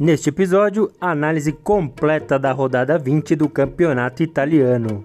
Neste episódio, análise completa da rodada 20 do campeonato italiano.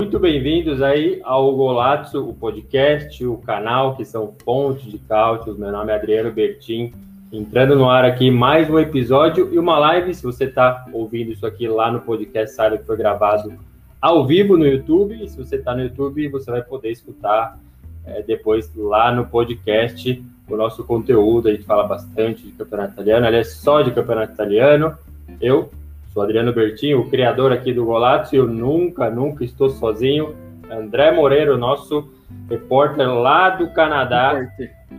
Muito bem-vindos aí ao Golazzo, o podcast, o canal que são fontes de cálcio. Meu nome é Adriano Bertin, entrando no ar aqui mais um episódio e uma live. Se você está ouvindo isso aqui lá no podcast, saiba que foi gravado ao vivo no YouTube. E se você está no YouTube, você vai poder escutar é, depois lá no podcast o nosso conteúdo. A gente fala bastante de campeonato italiano, aliás, só de campeonato italiano. Eu sou Adriano Bertinho, o criador aqui do Golazzo, e eu nunca, nunca estou sozinho. André Moreira, nosso repórter lá do Canadá.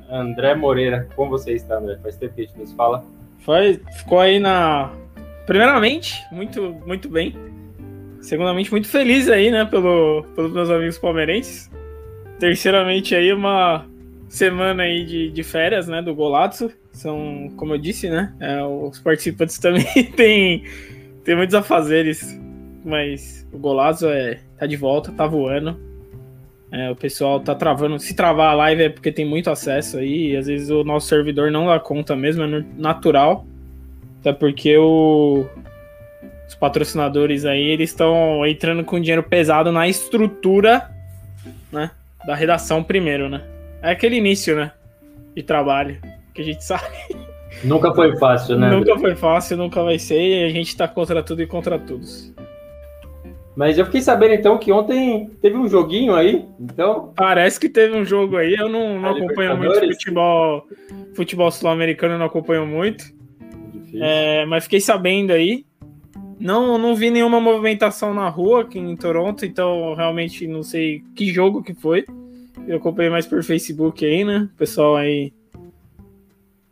André Moreira, como você está, André? Faz tempo que a gente nos fala. Foi, ficou aí na. Primeiramente, muito, muito bem Segundamente, muito feliz aí, né, pelo, pelos meus amigos palmeirenses. Terceiramente, aí, uma semana aí de, de férias, né, do Golazzo. São, como eu disse, né, é, os participantes também têm, têm muitos afazeres, mas o Golazzo é, tá de volta, tá voando. É, o pessoal tá travando. Se travar a live é porque tem muito acesso aí. E às vezes o nosso servidor não dá conta mesmo, é natural. Até porque o, os patrocinadores aí, eles estão entrando com dinheiro pesado na estrutura, né, da redação primeiro, né? É aquele início, né, de trabalho, que a gente sabe. Nunca foi fácil, né? Nunca foi fácil, nunca vai ser, e a gente tá contra tudo e contra todos. Mas eu fiquei sabendo então que ontem teve um joguinho aí, então. Parece que teve um jogo aí. Eu não, não acompanho muito futebol, futebol sul-americano, não acompanho muito. É, mas fiquei sabendo aí não, não vi nenhuma movimentação na rua aqui em Toronto, então realmente não sei que jogo que foi. Eu acompanhei mais por Facebook aí, né? O pessoal aí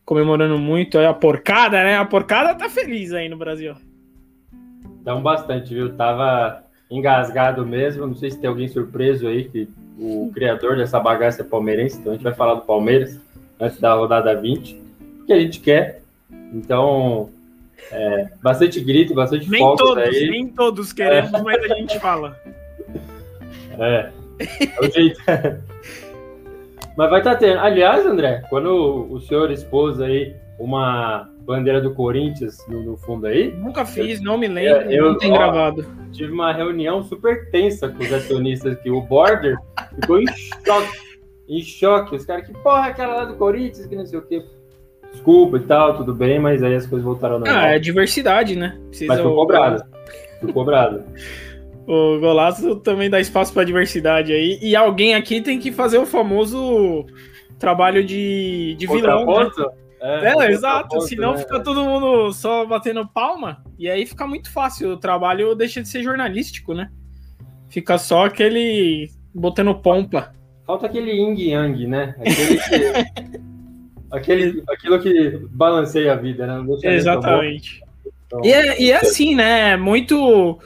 comemorando muito aí a porcada, né? A porcada tá feliz aí no Brasil. Dão bastante, viu? Tava engasgado mesmo. Não sei se tem alguém surpreso aí que o criador dessa bagaça é palmeirense, então a gente vai falar do Palmeiras antes da rodada 20, que a gente quer. Então, é, bastante grito, bastante nem todos, aí. Nem todos queremos, é. mas a gente fala. É, é o jeito. mas vai estar tá tendo. Aliás, André, quando o senhor expôs aí uma bandeira do Corinthians no, no fundo aí. Nunca fiz, eu, não me lembro, é, eu, não tem ó, gravado. Tive uma reunião super tensa com os acionistas aqui. O Border ficou em choque. Em choque. Os caras, que porra é aquela lá do Corinthians, que não sei o quê desculpa e tal, tudo bem, mas aí as coisas voltaram ao normal. Ah, é diversidade, né? Precisa mas foi cobrado. Foi cobrado. o Golaço também dá espaço para diversidade aí. E alguém aqui tem que fazer o famoso trabalho de, de vilão. Né? É, é exato. Senão né? fica todo mundo só batendo palma. E aí fica muito fácil. O trabalho deixa de ser jornalístico, né? Fica só aquele botando pompa. Falta aquele yin yang, né? Aquele que... Aquele, aquilo que balanceia a vida, né? Exatamente. Então, e, é, e é assim, né? Muito.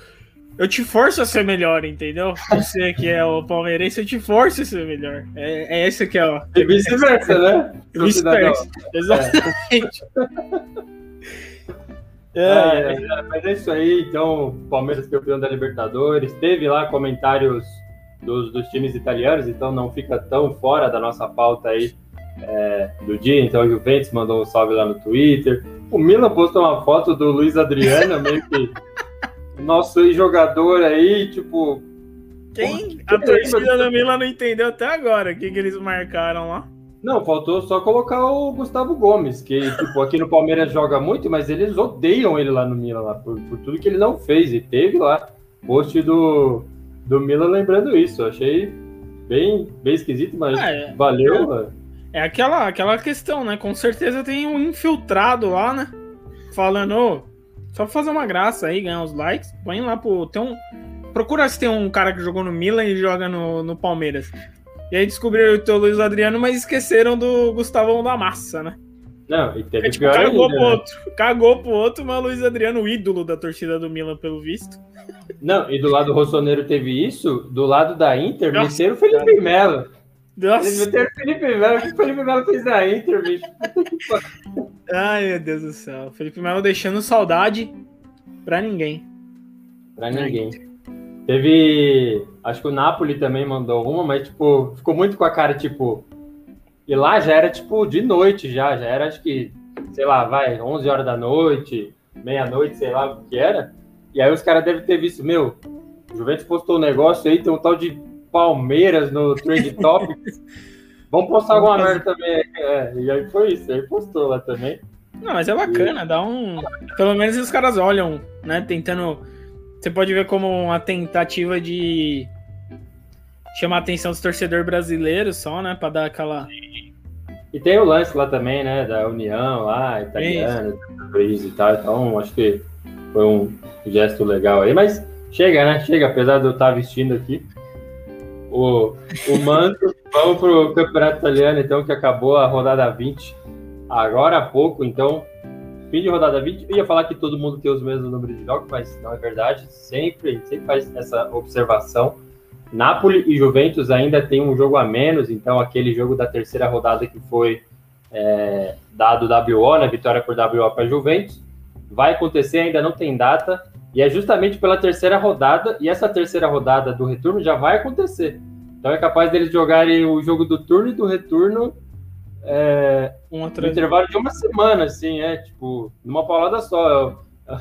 Eu te forço a ser melhor, entendeu? Você que é o palmeirense, eu te forço a ser melhor. É, é esse que é o. E vice-versa, né? Vice-versa. Exatamente. É. É, é, mas é isso aí, então, Palmeiras campeão da Libertadores. Teve lá comentários dos, dos times italianos, então não fica tão fora da nossa pauta aí é, do dia, então o Juventus mandou um salve lá no Twitter. O Milan postou uma foto do Luiz Adriano, meio que nosso jogador aí, tipo. Quem? A torcida do Milan não entendeu até agora o que, que eles marcaram lá. Não, faltou só colocar o Gustavo Gomes, que tipo, aqui no Palmeiras joga muito, mas eles odeiam ele lá no Milan, lá, por, por tudo que ele não fez. E teve lá post do, do Milan lembrando isso. Eu achei bem, bem esquisito, mas é, valeu. É. É aquela, aquela questão, né? Com certeza tem um infiltrado lá, né? Falando, oh, Só pra fazer uma graça aí, ganhar os likes. Põe lá pro. Tem um. Procura se tem um cara que jogou no Milan e joga no, no Palmeiras. E aí descobriram o Luiz Adriano, mas esqueceram do Gustavão da Massa, né? Não, e teve É, tipo, pior cagou ainda, pro né? outro. Cagou pro outro, mas o Luiz Adriano, o ídolo da torcida do Milan, pelo visto. Não, e do lado do Rossoneiro teve isso, do lado da Inter, meteram o Felipe Melo. Nossa. meteram o Felipe Melo, o que o Felipe Melo fez na Inter, bicho? Ai, meu Deus do céu. Felipe Melo deixando saudade pra ninguém. Pra ninguém. Teve. Acho que o Napoli também mandou uma, mas, tipo, ficou muito com a cara, tipo. E lá já era, tipo, de noite já. Já era, acho que, sei lá, vai, 11 horas da noite, meia-noite, sei lá o que era. E aí os caras devem ter visto, meu, o Juventus postou um negócio aí, tem um tal de Palmeiras no Trend Topics. Vamos postar alguma merda também. É, e aí foi isso, aí postou lá também. Não, mas é bacana, dá um. Pelo menos os caras olham, né? Tentando. Você pode ver como uma tentativa de chamar a atenção dos torcedores brasileiros só, né? Pra dar aquela. E tem o lance lá também, né, da União lá, italiana, país e tal, então acho que foi um gesto legal aí, mas chega, né, chega, apesar de eu estar vestindo aqui o, o manto, vamos pro Campeonato Italiano, então, que acabou a rodada 20 agora há pouco, então, fim de rodada 20, eu ia falar que todo mundo tem os mesmos números de jogos, mas não é verdade, sempre, sempre faz essa observação, Napoli e Juventus ainda tem um jogo a menos, então aquele jogo da terceira rodada que foi é, dado WO, né, vitória por WO para Juventus, vai acontecer, ainda não tem data, e é justamente pela terceira rodada, e essa terceira rodada do retorno já vai acontecer. Então é capaz deles jogarem o jogo do turno e do retorno é, Um intervalo de uma semana, assim, é, tipo, numa paulada só.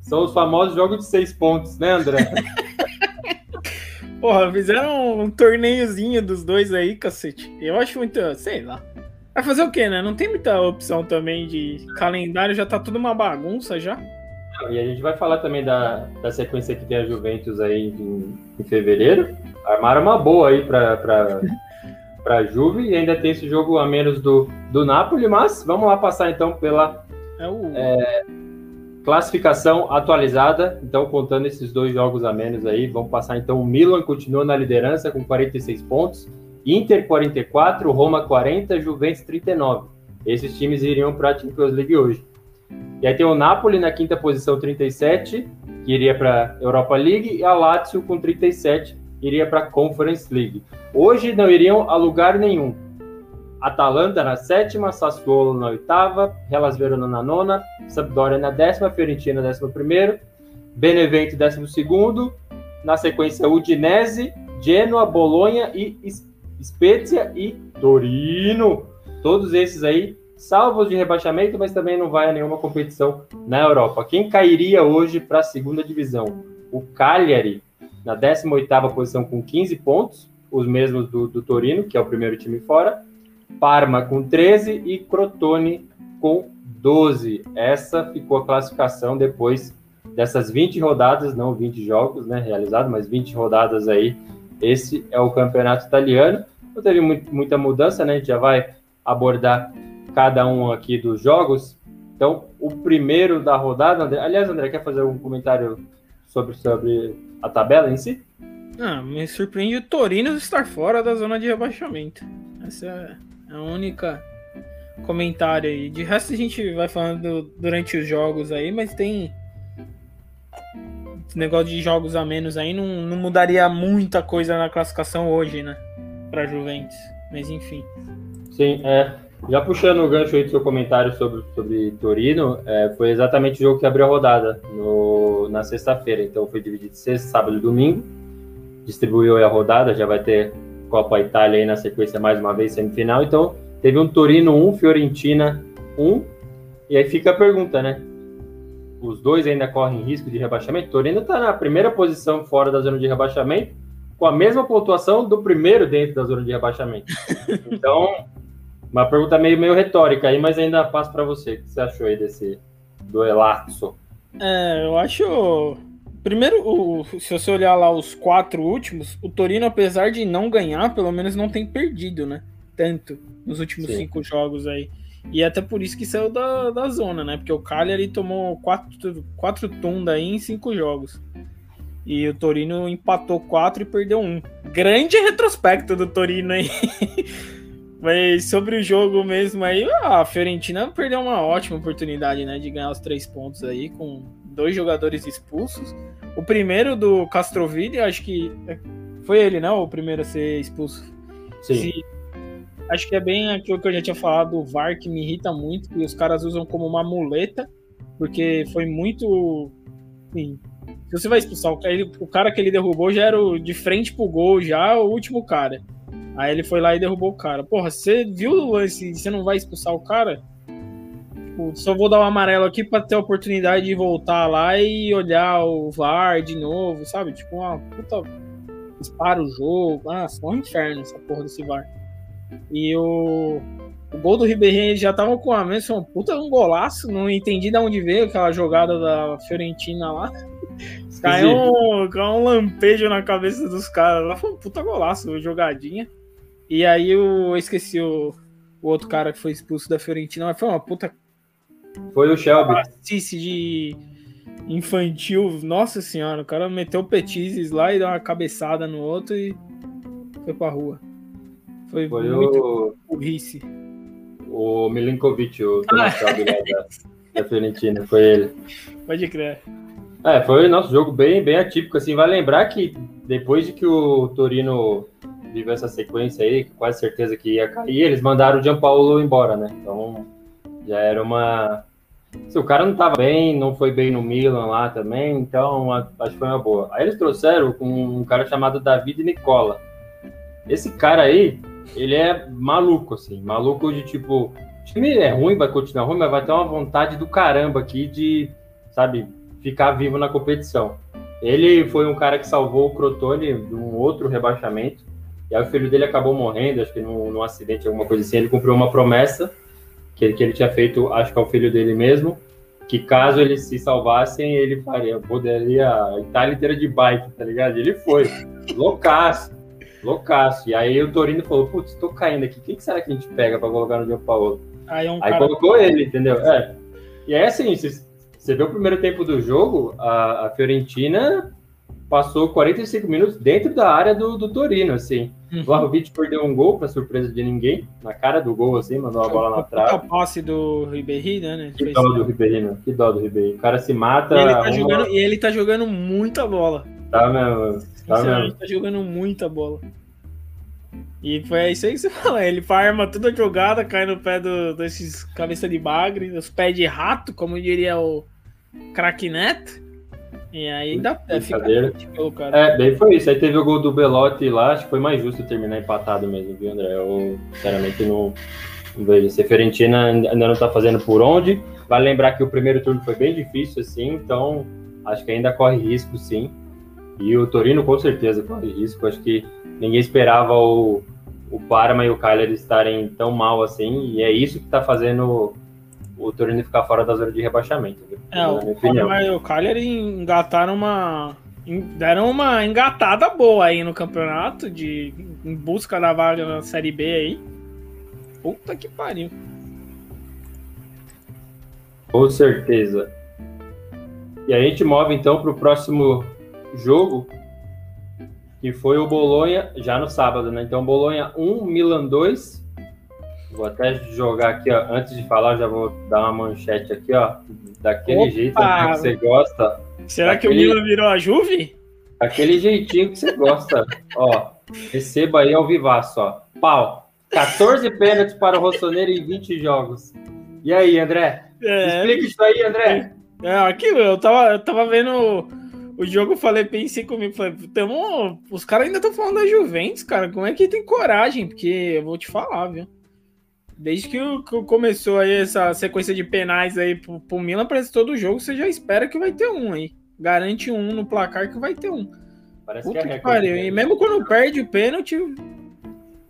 São os famosos jogos de seis pontos, né, André? Porra, fizeram um torneiozinho dos dois aí, cacete. Eu acho muito. Sei lá. Vai fazer o quê, né? Não tem muita opção também de calendário, já tá tudo uma bagunça já. E a gente vai falar também da, da sequência que tem a Juventus aí em, em fevereiro. Armaram uma boa aí para para Juve e ainda tem esse jogo a menos do, do Napoli, mas vamos lá passar então pela É o. classificação atualizada. Então, contando esses dois jogos a menos aí, vamos passar então. O Milan continua na liderança com 46 pontos, Inter 44, Roma 40, Juventus 39. Esses times iriam para a Champions League hoje. E aí tem o Napoli na quinta posição, 37, que iria para Europa League, e a Lazio com 37, iria para Conference League. Hoje não iriam a lugar nenhum. Atalanta na sétima, Sassuolo na oitava, Hellas Verona na nona, Sampdoria na décima, Fiorentina na décima primeiro, Benevento décimo segundo, na sequência Udinese, Genoa, Bolonha e Spezia e Torino. Todos esses aí salvos de rebaixamento, mas também não vai a nenhuma competição na Europa. Quem cairia hoje para a segunda divisão? O Cagliari, na 18ª posição com 15 pontos, os mesmos do, do Torino, que é o primeiro time fora. Parma com 13 e Crotone com 12. Essa ficou a classificação depois dessas 20 rodadas, não 20 jogos né, realizados, mas 20 rodadas aí. Esse é o campeonato italiano. Não teve muita mudança, né? A gente já vai abordar cada um aqui dos jogos. Então, o primeiro da rodada, André, aliás, André, quer fazer um comentário sobre, sobre a tabela em si? Ah, me surpreende o Torino estar fora da zona de rebaixamento. Essa é a única comentário aí. De resto a gente vai falando durante os jogos aí, mas tem esse negócio de jogos a menos aí não, não mudaria muita coisa na classificação hoje, né? Pra Juventus. Mas enfim. Sim, é. Já puxando o gancho aí do seu comentário sobre, sobre Torino, é, foi exatamente o jogo que abriu a rodada no, na sexta-feira. Então foi dividido sexta, sábado e domingo. Distribuiu a rodada, já vai ter Copa Itália aí na sequência mais uma vez, semifinal. Então teve um Torino 1, Fiorentina 1. E aí fica a pergunta, né? Os dois ainda correm risco de rebaixamento. Torino está na primeira posição fora da zona de rebaixamento, com a mesma pontuação do primeiro dentro da zona de rebaixamento. Então, uma pergunta meio, meio retórica aí, mas ainda passo para você. O que você achou aí desse duelaço? É, eu acho. Primeiro, o- se você olhar lá os quatro últimos, o Torino, apesar de não ganhar, pelo menos não tem perdido, né? Tanto nos últimos Sim. cinco jogos aí. E até por isso que saiu da, da zona, né? Porque o Cagliari tomou quatro, quatro tunda aí em cinco jogos. E o Torino empatou quatro e perdeu um. Grande retrospecto do Torino aí. Mas sobre o jogo mesmo aí, a Fiorentina perdeu uma ótima oportunidade, né? De ganhar os três pontos aí com dois jogadores expulsos. O primeiro do Castrovilli, acho que foi ele, né? O primeiro a ser expulso. Sim. Se, acho que é bem aquilo que eu já tinha falado do VAR que me irrita muito, que os caras usam como uma muleta, porque foi muito. Enfim, se você vai expulsar o cara, ele, o cara que ele derrubou já era o, de frente pro gol, já o último cara. Aí ele foi lá e derrubou o cara. Porra, você viu o lance? Você não vai expulsar o cara? Tipo, só vou dar um amarelo aqui pra ter a oportunidade de voltar lá e olhar o VAR de novo, sabe? Tipo, uma puta. Dispara o jogo. Nossa, é um inferno essa porra desse VAR. E o, o gol do Ribeirinho já tava com a mesma, um puta um golaço. Não entendi de onde veio aquela jogada da Fiorentina lá. Caiu um, caiu um lampejo na cabeça dos caras lá. Foi um puta golaço, jogadinha. E aí eu esqueci o, o outro cara que foi expulso da Fiorentina, mas foi uma puta. Foi o Shelby. de infantil. Nossa senhora, o cara meteu petizes lá e deu uma cabeçada no outro e foi pra rua. Foi, foi muito o... burrice. O Milinkovic, o Thomas ah, Shelby da, da Fiorentina, foi ele. Pode crer. É, foi nosso jogo bem, bem atípico, assim, vai lembrar que depois de que o Torino viveu essa sequência aí, quase certeza que ia cair, eles mandaram o Gianpaolo embora, né? Então já era uma. Se o cara não tava bem, não foi bem no Milan lá também, então acho que foi uma boa. Aí eles trouxeram com um cara chamado David Nicola. Esse cara aí, ele é maluco, assim, maluco de tipo. O time é ruim, vai continuar ruim, mas vai ter uma vontade do caramba aqui de, sabe, ficar vivo na competição. Ele foi um cara que salvou o Crotone de um outro rebaixamento. E aí o filho dele acabou morrendo, acho que num, num acidente, alguma coisa assim. Ele cumpriu uma promessa que ele, que ele tinha feito, acho que ao filho dele mesmo, que caso eles se salvassem, ele faria, poderia a Itália inteira de bike, tá ligado? E ele foi, loucaço, loucaço. E aí o Torino falou, putz, tô caindo aqui, quem que será que a gente pega pra colocar no João Paulo? Aí, é um aí colocou ele, entendeu? É. E aí, assim, você vê o primeiro tempo do jogo, a, a Fiorentina passou 45 minutos dentro da área do, do Torino, assim. Uhum. Vlahovic perdeu um gol, para surpresa de ninguém, na cara do gol, assim, mandou a bola na trave. Que passe do Ribéry, né? Que dó do Ribéry, né? Que dó do Ribéry. O cara se mata... E ele, tá jogando, e ele tá jogando muita bola. Tá mesmo, tá mesmo. tá jogando muita bola. E foi isso aí que você falou. Ele farma toda a jogada, cai no pé do, desses cabeça de bagre, os pés de rato, como diria o craque Neto. E aí dá é, fica cara. É, daí foi isso. Aí teve o gol do Belotti lá, acho que foi mais justo terminar empatado mesmo, viu, André? Eu, sinceramente, não, não vejo. Se a Fiorentina ainda não tá fazendo por onde. Vale lembrar que o primeiro turno foi bem difícil, assim, então acho que ainda corre risco, sim. E o Torino, com certeza, corre risco. Acho que ninguém esperava o, o Parma e o Kyler estarem tão mal assim, e é isso que tá fazendo o Torino ficar fora da zona de rebaixamento. Viu? É, o, o Cagliari engataram uma. Deram uma engatada boa aí no campeonato, de, em busca da vaga na Série B aí. Puta que pariu. Com certeza. E a gente move então para o próximo jogo, que foi o Bolonha, já no sábado, né? Então, Bolonha 1, Milan 2. Vou até jogar aqui, ó. Antes de falar, já vou dar uma manchete aqui, ó. Daquele Opa! jeito que você gosta. Será daquele... que o Milan virou a Juve? Aquele jeitinho que você gosta. ó, receba aí ao vivaço, ó. Pau. 14 pênaltis para o Rossoneiro em 20 jogos. E aí, André? É... Explica isso aí, André. É, aquilo, eu tava, eu tava vendo o jogo, falei, pensei comigo, falei, tamo, os caras ainda estão falando da Juventus, cara. Como é que tem coragem? Porque eu vou te falar, viu? Desde que, começou aí essa sequência de penais aí pro, pro Milan, parece todo o jogo, você já espera que vai ter um aí. Garante um no placar que vai ter um. Parece Puta que é que pariu. E mesmo quando perde o pênalti,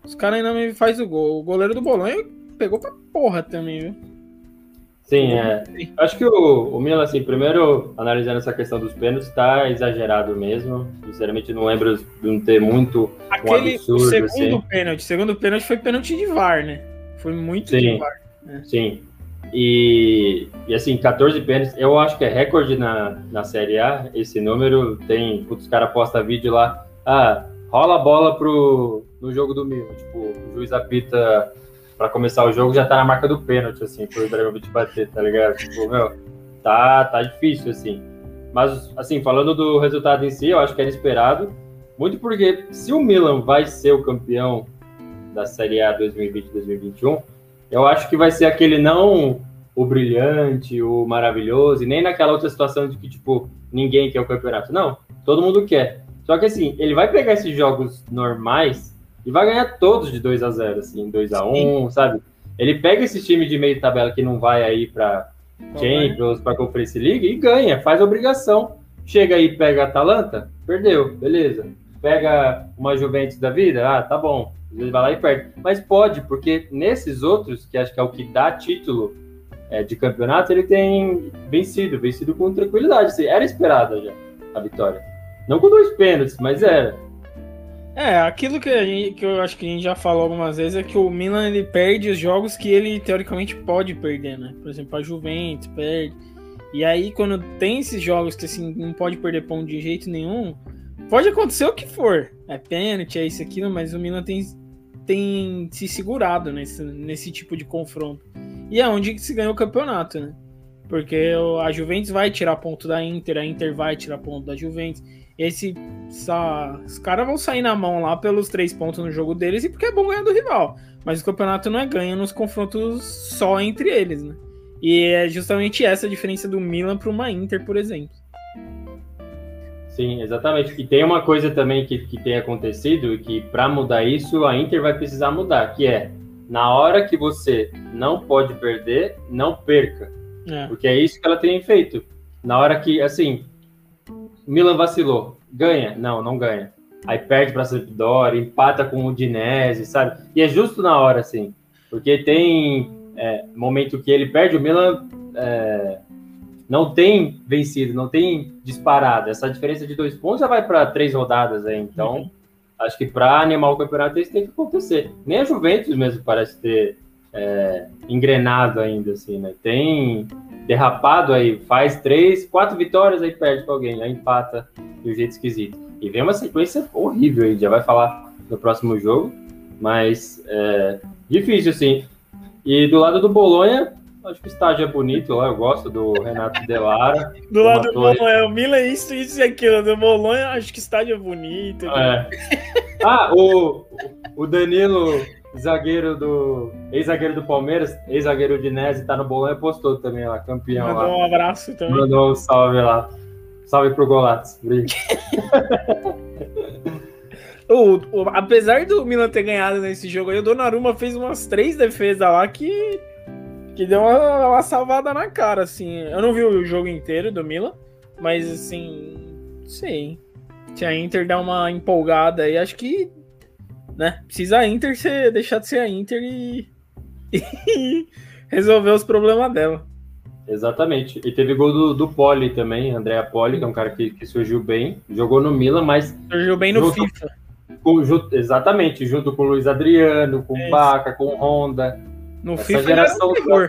os caras ainda me faz o gol. O goleiro do Bolonha pegou pra porra também, viu? Sim, é. Acho que o, o Milan, assim, primeiro, analisando essa questão dos pênaltis, tá exagerado mesmo. Sinceramente, não lembro de não ter muito Aquele, um absurdo, o segundo assim. pênalti, segundo pênalti foi pênalti de VAR, né? Foi muito Sim. de VAR. É. Sim. E, e assim, 14 pênaltis, eu acho que é recorde na, na Série A. Esse número tem. Putz, os caras postam vídeo lá. Ah, rola a bola pro, no jogo do Milan. Tipo, o juiz apita para começar o jogo, já tá na marca do pênalti, assim, pro Ibrahimovic bater, tá ligado? Tipo, meu, tá, tá difícil, assim. Mas, assim, falando do resultado em si, eu acho que era esperado. Muito porque se o Milan vai ser o campeão da Série A 2020-2021, eu acho que vai ser aquele não o brilhante, o maravilhoso, e nem naquela outra situação de que, tipo, ninguém quer o campeonato. Não, todo mundo quer. Só que, assim, ele vai pegar esses jogos normais e vai ganhar todos de 2 a 0 assim, 2 a 1 sabe? Ele pega esse time de meio tabela que não vai aí para Champions, para Conference League e ganha, faz obrigação. Chega aí, pega a Atalanta, perdeu, beleza. Pega uma Juventus da vida, ah, tá bom. Ele vai lá e perde. Mas pode, porque nesses outros, que acho que é o que dá título é, de campeonato, ele tem vencido, vencido com tranquilidade. Assim, era esperada já a vitória. Não com dois pênaltis, mas era. É, aquilo que, gente, que eu acho que a gente já falou algumas vezes é que o Milan ele perde os jogos que ele teoricamente pode perder, né? Por exemplo, a Juventus perde. E aí, quando tem esses jogos que assim, não pode perder ponto de jeito nenhum, pode acontecer o que for. É pênalti, é isso, aquilo, mas o Milan tem, tem se segurado nesse, nesse tipo de confronto. E é onde se ganha o campeonato, né? Porque a Juventus vai tirar ponto da Inter, a Inter vai tirar ponto da Juventus. Esse, essa, os caras vão sair na mão lá pelos três pontos no jogo deles e porque é bom ganhar do rival. Mas o campeonato não é ganho nos confrontos só entre eles, né? E é justamente essa a diferença do Milan para uma Inter, por exemplo. Sim, exatamente. E tem uma coisa também que, que tem acontecido e que para mudar isso a Inter vai precisar mudar, que é na hora que você não pode perder, não perca. É. Porque é isso que ela tem feito. Na hora que, assim, Milan vacilou. Ganha? Não, não ganha. Aí perde para Sampdoria, empata com o Udinese, sabe? E é justo na hora, assim. Porque tem é, momento que ele perde, o Milan é, não tem vencido, não tem disparado. Essa diferença de dois pontos já vai para três rodadas aí. Então, uhum. acho que para animar o campeonato isso tem que acontecer. Nem a Juventus mesmo parece ter é, engrenado ainda, assim, né? Tem derrapado aí, faz três, quatro vitórias, aí perde para alguém, aí empata de um jeito esquisito. E vem uma sequência horrível aí, já vai falar no próximo jogo, mas é, difícil, assim. E do lado do Bolonha, acho que o estádio é bonito lá, eu gosto do Renato Delara. do lado do Bolonha, o Milan isso, isso e aquilo, do Bolonha, acho que o estádio é bonito. É. ah, o, o Danilo zagueiro do. Ex-zagueiro do Palmeiras, ex-zagueiro de Nese, tá no bolão e postou também lá, campeão Mandou lá. um abraço também. Mandou um salve lá. Salve pro Golatos. o, o, apesar do Milan ter ganhado nesse jogo aí, o Donnarumma fez umas três defesas lá que. Que deu uma, uma salvada na cara, assim. Eu não vi o jogo inteiro do Milan, mas assim. Sei. Se a Inter dar uma empolgada aí, acho que né? Precisa a Inter ser, deixar de ser a Inter e, e resolver os problemas dela. Exatamente. E teve gol do, do Poli também, André Poli, que é um cara que, que surgiu bem, jogou no Milan, mas. Surgiu bem no junto, FIFA. Com, junto, exatamente, junto com o Luiz Adriano, com o Baca, com o Honda. No Essa FIFA geração. Um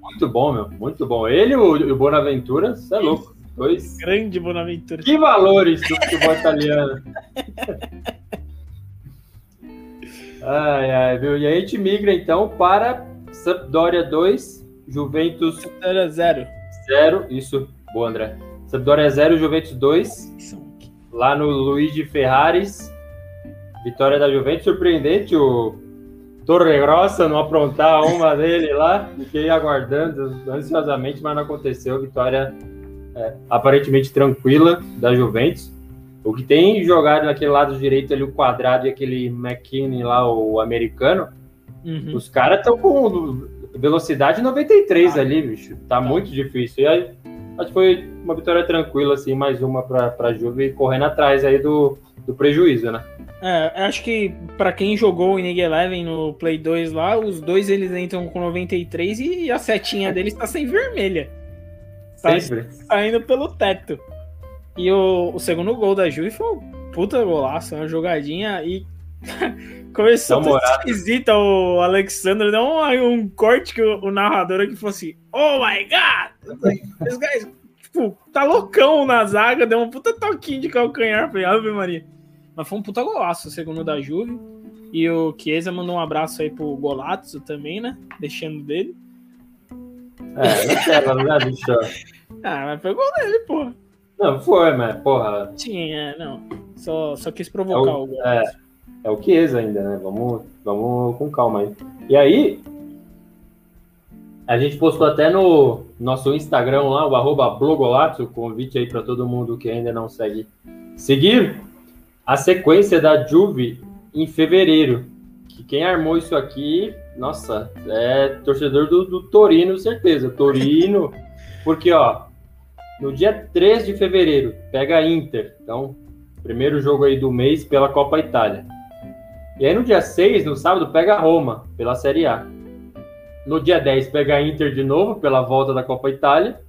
muito bom, meu. Muito bom. Ele e o, o Bonaventura, você é louco. Dois. Grande Bonaventura. Que valores do futebol italiano. Ai, ai, viu? E aí a gente migra então para Sampdoria 2, Juventus. Sampdoria 0. 0, isso, boa, André. Sampdoria 0, Juventus 2. Lá no Luigi Ferraris. Vitória da Juventus, surpreendente o Torre Grossa não aprontar uma dele lá. Fiquei aguardando ansiosamente, mas não aconteceu. Vitória é, aparentemente tranquila da Juventus. O que tem jogado naquele lado direito ali, o quadrado e aquele McKinney lá, o americano, uhum. os caras estão com velocidade 93 ah, ali, bicho. Tá, tá, muito difícil. E aí, acho que foi uma vitória tranquila, assim, mais uma para a Juve correndo atrás aí do, do prejuízo, né? É, acho que para quem jogou o Inning Eleven no Play 2 lá, os dois eles entram com 93 e a setinha deles tá sem vermelha. Tá Sempre. saindo pelo teto. E o, o segundo gol da Juve foi um puta golaço, uma jogadinha. E Começou tudo esquisito o Alexandre, deu um, um corte que o, o, narrador aqui falou assim: Oh my god! Esse guys, tipo, tá loucão na zaga, deu um puta toquinho de calcanhar. Falei, Ave Maria. Mas foi um puta golaço, segundo da Juve. E o Chiesa mandou um abraço aí pro Golazzo também, né? Deixando dele. É, não quero, né, bicho? Ah, mas foi gol dele, porra. Não, foi, mas, porra. Sim, é, não. Só, só quis provocar é o, o gol. É, é o Chiesa ainda, né? Vamos, vamos com calma aí. E aí, a gente postou até no nosso Instagram lá, o arroba blogolato, convite aí para todo mundo que ainda não segue seguir a sequência da Juve em fevereiro. Que quem armou isso aqui, nossa, é torcedor do, do Torino, certeza. Torino, porque ó, no dia 3 de fevereiro, pega a Inter. Então, primeiro jogo aí do mês pela Copa Itália. E aí no dia 6, no sábado, pega a Roma, pela Série A. No dia 10, pega a Inter de novo, pela volta da Copa Itália.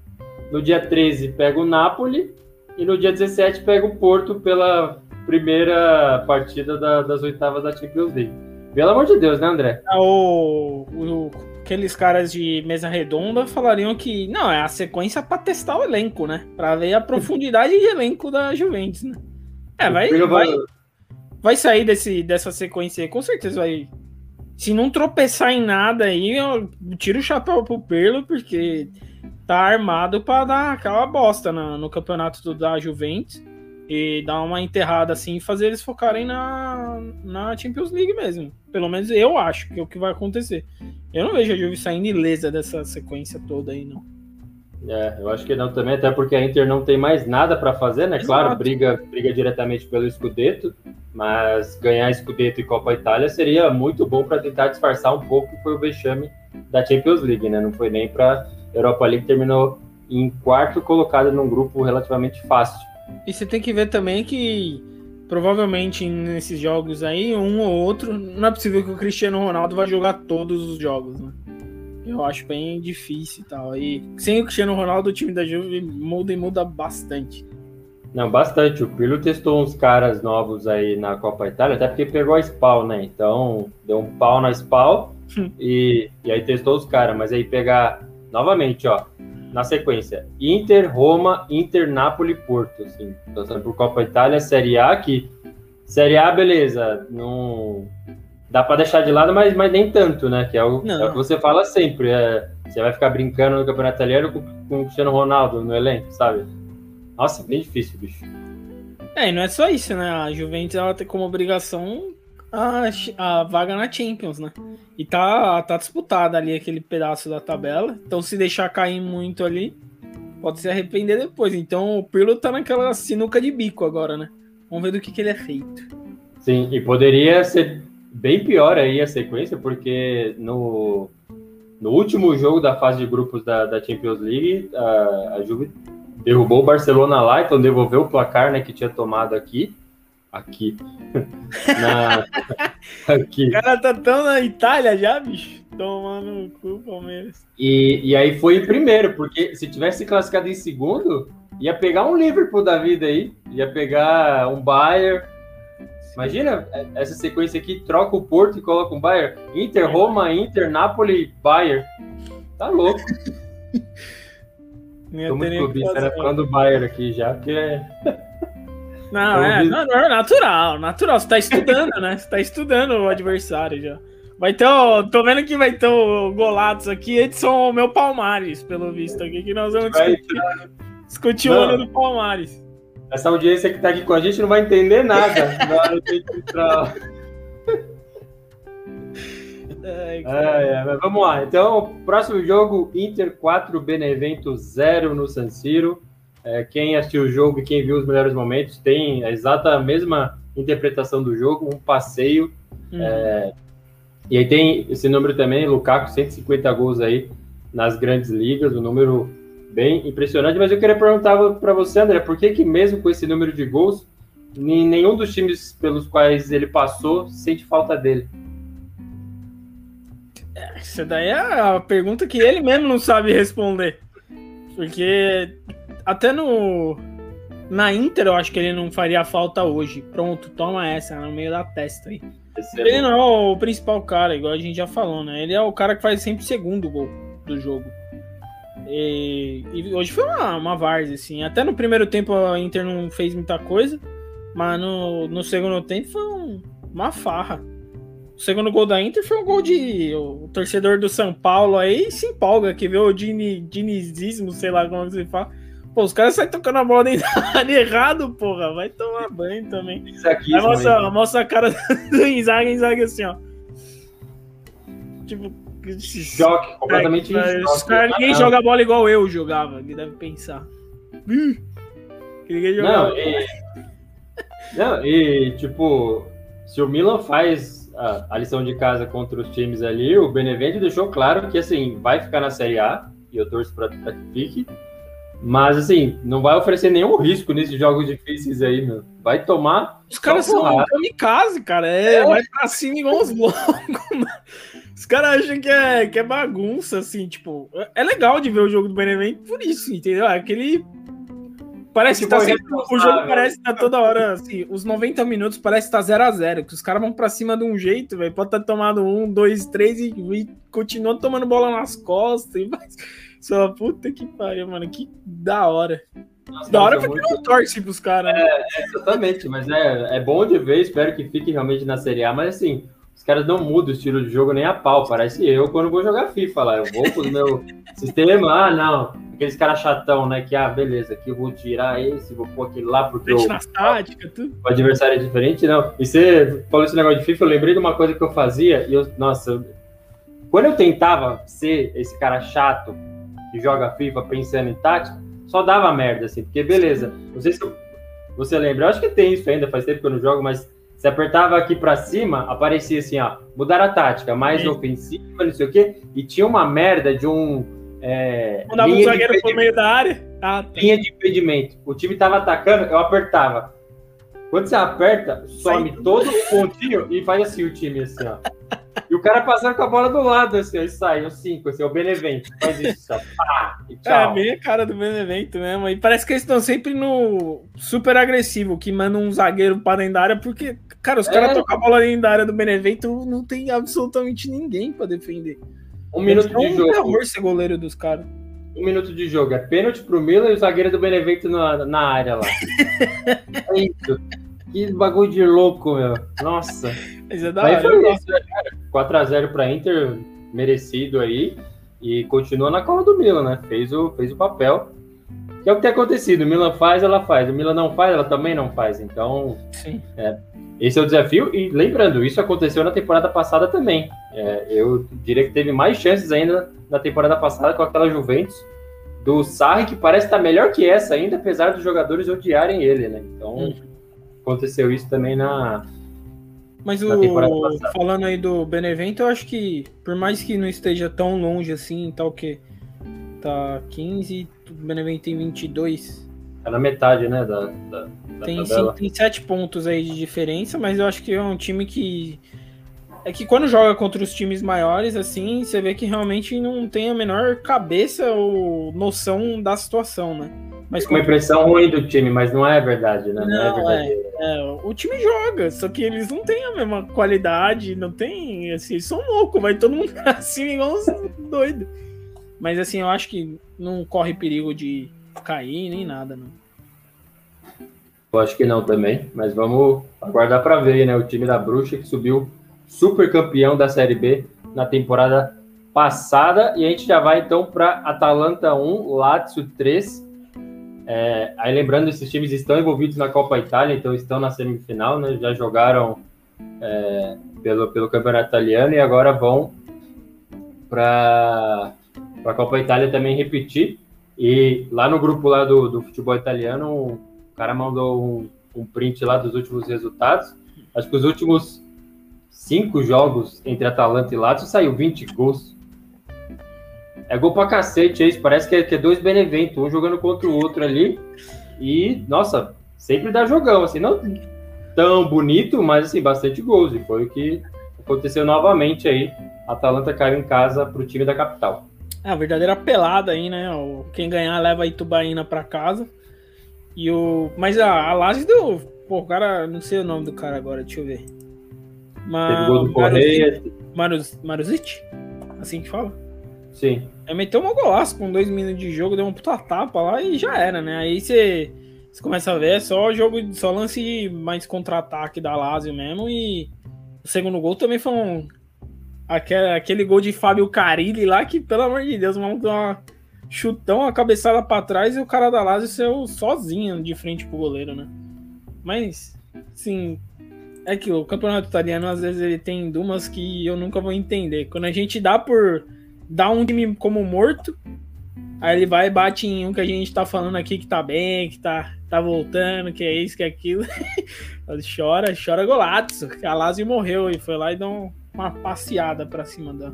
No dia 13, pega o Napoli. E no dia 17, pega o Porto pela primeira partida da, das oitavas da Champions League. Pelo amor de Deus, né, André? Ah, o, o, aqueles caras de mesa redonda falariam que não, é a sequência para testar o elenco, né? Para ver a profundidade de elenco da Juventus, né? É, vai, vai, vai sair desse, dessa sequência com certeza vai. Se não tropeçar em nada aí, eu tiro o chapéu pro Perlo, porque tá armado para dar aquela bosta no, no campeonato da Juventus e dar uma enterrada assim e fazer eles focarem na, na Champions League mesmo. Pelo menos eu acho que é o que vai acontecer. Eu não vejo a Juve saindo ilesa dessa sequência toda aí, não. É, eu acho que não também, até porque a Inter não tem mais nada para fazer, né? Exato. Claro, briga, briga diretamente pelo Scudetto, mas ganhar Scudetto e Copa Itália seria muito bom para tentar disfarçar um pouco que foi o vexame da Champions League, né? Não foi nem para Europa League, terminou em quarto colocado num grupo relativamente fácil. E você tem que ver também que provavelmente nesses jogos aí, um ou outro, não é possível que o Cristiano Ronaldo vai jogar todos os jogos, né? Eu acho bem difícil e tal. E sem o Cristiano Ronaldo, o time da Juve muda e muda bastante. Não, bastante. O Pirlo testou uns caras novos aí na Copa Itália, até porque pegou a Spal, né? Então, deu um pau na Spal e, e aí testou os caras. Mas aí pegar novamente, ó, na sequência, Inter, Roma, Inter, Napoli, Porto, assim, passando por Copa Itália, Série A, que Série A, beleza, não dá para deixar de lado, mas, mas nem tanto, né? Que é o, é o que você fala sempre, é, você vai ficar brincando no Campeonato Italiano com, com o Cristiano Ronaldo no elenco, sabe? Nossa, bem difícil, bicho. É, e não é só isso, né? A Juventus ela tem como obrigação a, a vaga na Champions, né? E tá, tá disputada ali aquele pedaço da tabela. Então, se deixar cair muito ali, pode se arrepender depois. Então, o Pirlo tá naquela sinuca de bico agora, né? Vamos ver do que, que ele é feito. Sim, e poderia ser bem pior aí a sequência, porque no, no último jogo da fase de grupos da, da Champions League, a, a Juve derrubou o Barcelona lá, então devolveu o placar né, que tinha tomado aqui aqui. Na... aqui. O cara tá tão na Itália já, bicho. Tomando o cu, Palmeiras. E, e aí foi primeiro, porque se tivesse classificado em segundo, ia pegar um Liverpool da vida aí, ia pegar um Bayern. Imagina essa sequência aqui, troca o Porto e coloca um Bayern. Inter, Roma, Inter, Napoli, Bayern. Tá louco. Tô muito clubista, era fã do Bayern aqui já, porque é não, é, não, não, natural, natural. Você tá estudando, né? Você tá estudando o adversário já. Vai ter o. Tô vendo que vai ter o Golatos aqui, Edson, o meu Palmares, pelo visto aqui, que nós vamos discutir, discutir o ano do Palmares. Essa audiência que tá aqui com a gente não vai entender nada na hora de entrar. É, é, mas vamos lá. Então, próximo jogo: Inter 4, Benevento 0 no San Siro. É, quem assistiu o jogo e quem viu os melhores momentos tem a exata mesma interpretação do jogo, um passeio. Uhum. É, e aí tem esse número também, Lukaku, 150 gols aí nas grandes ligas, um número bem impressionante. Mas eu queria perguntar para você, André, por que, que mesmo com esse número de gols, nenhum dos times pelos quais ele passou sente falta dele? Essa daí é a pergunta que ele mesmo não sabe responder. Porque até no. Na Inter, eu acho que ele não faria falta hoje. Pronto, toma essa, no meio da testa aí. Ele não é o principal cara, igual a gente já falou, né? Ele é o cara que faz sempre o segundo gol do jogo. E, e hoje foi uma, uma várzea, assim. Até no primeiro tempo a Inter não fez muita coisa, mas no, no segundo tempo foi um, uma farra. O segundo gol da Inter foi um gol de. O torcedor do São Paulo aí se empolga, que vê o Dini, dinizismo, sei lá como você fala. Pô, os caras saem tocando a bola dentro da área errado, porra. Vai tomar banho também. Isso aqui, aí mostra, mostra a cara do Inzaghi, Inzaghi assim, ó. Tipo, choque, completamente é, ninguém joga bola igual eu jogava, ele deve pensar. ninguém joga não, e, não, e tipo, se o Milan faz a, a, lição de casa contra os times ali, o Benevento deixou claro que assim, vai ficar na Série A, e eu torço para que fique. Mas assim, não vai oferecer nenhum risco nesses jogos difíceis aí, meu. Vai tomar. Os caras são kamikaze, cara. É, é, vai pra cima igual os loucos. Os caras acham que é, que é bagunça, assim, tipo. É legal de ver o jogo do Benevento por isso, entendeu? É aquele. Parece que tá sempre. O jogo parece que tá toda hora, assim, os 90 minutos parece que tá 0x0. Que os caras vão pra cima de um jeito, velho. Pode estar tá tomando um, dois, três e, e continua tomando bola nas costas. E vai... Só puta que pariu, mano. Que da hora. Nossa, da hora porque muito... não torce pros caras. Né? É, exatamente, mas é, é bom de ver. Espero que fique realmente na Série A. Mas assim, caras não mudam o estilo de jogo nem a pau. Parece eu quando vou jogar FIFA lá. Eu vou pro meu sistema, ah, não. Aqueles caras chatão, né? Que, ah, beleza, aqui eu vou tirar esse, vou pôr aquele lá, porque o, tática, tudo. o adversário é diferente, não. E você falou esse negócio de FIFA, eu lembrei de uma coisa que eu fazia, e eu, nossa, quando eu tentava ser esse cara chato que joga FIFA pensando em tática, só dava merda, assim, porque beleza, não sei se você lembra, eu acho que tem isso ainda, faz tempo que eu não jogo, mas você apertava aqui para cima, aparecia assim, ó, mudar a tática, mais Sim. ofensiva, não sei o quê, e tinha uma merda de um. É, Mandava um zagueiro pro meio da área. Ah, tá. linha de impedimento. O time tava atacando, eu apertava. Quando você aperta, some todo o pontinho e faz assim o time, assim, ó. E o cara passando com a bola do lado, assim, aí sai, o 5, assim, o Benevento. Faz isso, ó. Pá, e tchau. É, bem a cara do Benevento mesmo. E parece que eles estão sempre no super agressivo, que manda um zagueiro para dentro da área, porque, cara, os é. caras tocam a bola dentro da área do Benevento, não tem absolutamente ninguém para defender. Um minuto de jogo. É um terror ser goleiro dos caras. Um minuto de jogo. É pênalti pro Milan e o zagueiro do Benevento na, na área lá. é isso. Que bagulho de louco, meu. Nossa. Mas é da hora. Foi isso, né, cara? 4x0 pra Inter, merecido aí. E continua na cola do Milan, né? Fez o, fez o papel. Que é o que tem acontecido. O Milan faz, ela faz. O Milan não faz, ela também não faz. Então, Sim. É, esse é o desafio. E lembrando, isso aconteceu na temporada passada também. É, eu diria que teve mais chances ainda na temporada passada com aquela Juventus do Sarri, que parece estar melhor que essa ainda, apesar dos jogadores odiarem ele, né? Então, hum. aconteceu isso também na, mas o falando aí do Benevento, eu acho que por mais que não esteja tão longe assim, tal tá que tá 15, o Benevento tem 22. Tá na metade, né, da, da, da tem, sim, tem 7 pontos aí de diferença, mas eu acho que é um time que é que quando joga contra os times maiores, assim, você vê que realmente não tem a menor cabeça ou noção da situação, né? Mas uma impressão ruim do time, mas não é verdade, né? Não, não é, é, é, o time joga, só que eles não têm a mesma qualidade, não tem, assim, são loucos, vai todo mundo assim igual uns doidos. Mas assim, eu acho que não corre perigo de cair nem nada, não. Eu acho que não também, mas vamos aguardar para ver, né? O time da Bruxa que subiu super campeão da Série B na temporada passada. E a gente já vai então para Atalanta 1, Lazio 3. É, aí lembrando, esses times estão envolvidos na Copa Itália, então estão na semifinal, né? Já jogaram é, pelo, pelo Campeonato Italiano e agora vão para a Copa Itália também repetir. E lá no grupo lá do, do futebol italiano, o cara mandou um, um print lá dos últimos resultados. Acho que os últimos cinco jogos entre Atalanta e Lazio saiu 20 gols. É gol pra cacete, é isso. Parece que é, que é dois Benevento, um jogando contra o outro ali. E, nossa, sempre dá jogão, assim, não tão bonito, mas assim, bastante gols. E foi o que aconteceu novamente aí. A Atalanta caiu em casa pro time da capital. É a verdadeira pelada aí, né? Quem ganhar leva a Itubaína pra casa. E o. Mas a, a Lazio deu. Pô, o cara. Não sei o nome do cara agora, deixa eu ver. Mas... Teve gol do Correia. Maruzic? Assim que fala? Sim. É meteu uma golaço com dois minutos de jogo, deu uma puta tapa lá e já era, né? Aí você, você começa a ver, é só jogo, só lance mais contra-ataque da Lazio mesmo. E o segundo gol também foi um. Aquele, aquele gol de Fábio Carilli lá, que pelo amor de Deus, o maluco deu uma chutão, a cabeçada para trás e o cara da Lazio saiu sozinho de frente pro goleiro, né? Mas, sim, é que o campeonato italiano às vezes ele tem dumas que eu nunca vou entender. Quando a gente dá por dar um time como morto, aí ele vai e bate em um que a gente tá falando aqui que tá bem, que tá, tá voltando, que é isso, que é aquilo. chora, chora golaço. A Lazio morreu e foi lá e deu uma passeada para cima da,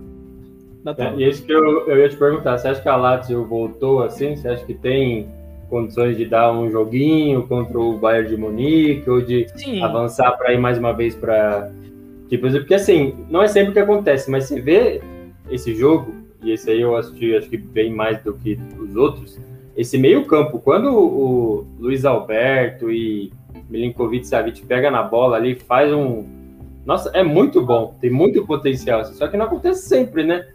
da é, isso que eu, eu ia te perguntar, você acha que a Lazio voltou assim? Você acha que tem condições de dar um joguinho contra o Bayern de Munique ou de Sim. avançar para ir mais uma vez para tipo porque assim não é sempre que acontece mas você vê esse jogo e esse aí eu assisti acho que bem mais do que os outros esse meio campo quando o Luiz Alberto e Milinkovic Savic pega na bola ali faz um nossa é muito bom tem muito potencial só que não acontece sempre né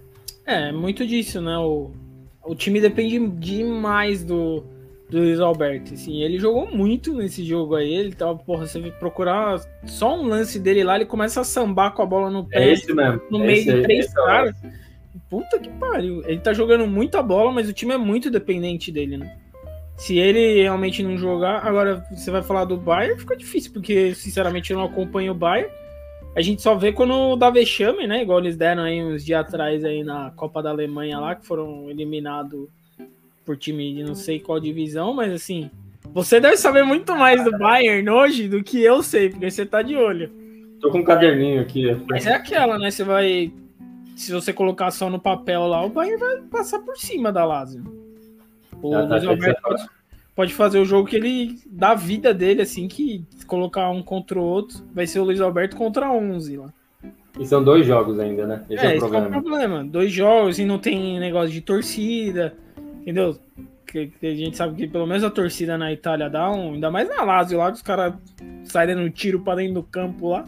é muito disso né o o time depende demais do do Luiz Alberto. Assim, ele jogou muito nesse jogo aí. Ele tava, porra, você procurar só um lance dele lá, ele começa a sambar com a bola no pé. É esse mesmo. No meio esse, de três caras. Puta que pariu. Ele tá jogando muita bola, mas o time é muito dependente dele, né? Se ele realmente não jogar, agora você vai falar do Bayern, fica difícil, porque sinceramente eu não acompanho o Bayern. A gente só vê quando dá vexame, né? Igual eles deram aí uns dias atrás aí na Copa da Alemanha lá, que foram eliminados por time de não sei qual divisão, mas assim, você deve saber muito mais do Bayern hoje do que eu sei, porque você tá de olho. Tô com um caderninho aqui. Mas é aquela, né? Você vai. Se você colocar só no papel lá, o Bayern vai passar por cima da Lazio. O ah, tá, Luiz Alberto pode, pode, fazer o jogo que ele dá vida dele, assim, que colocar um contra o outro, vai ser o Luiz Alberto contra 11 lá. E são dois jogos ainda, né? Esse é, é o problema. É o problema. Dois jogos e não tem negócio de torcida. Entendeu? Que, que, a gente sabe que pelo menos a torcida na Itália dá um. Ainda mais na Lazio lá, que os caras saem dando tiro pra dentro do campo lá.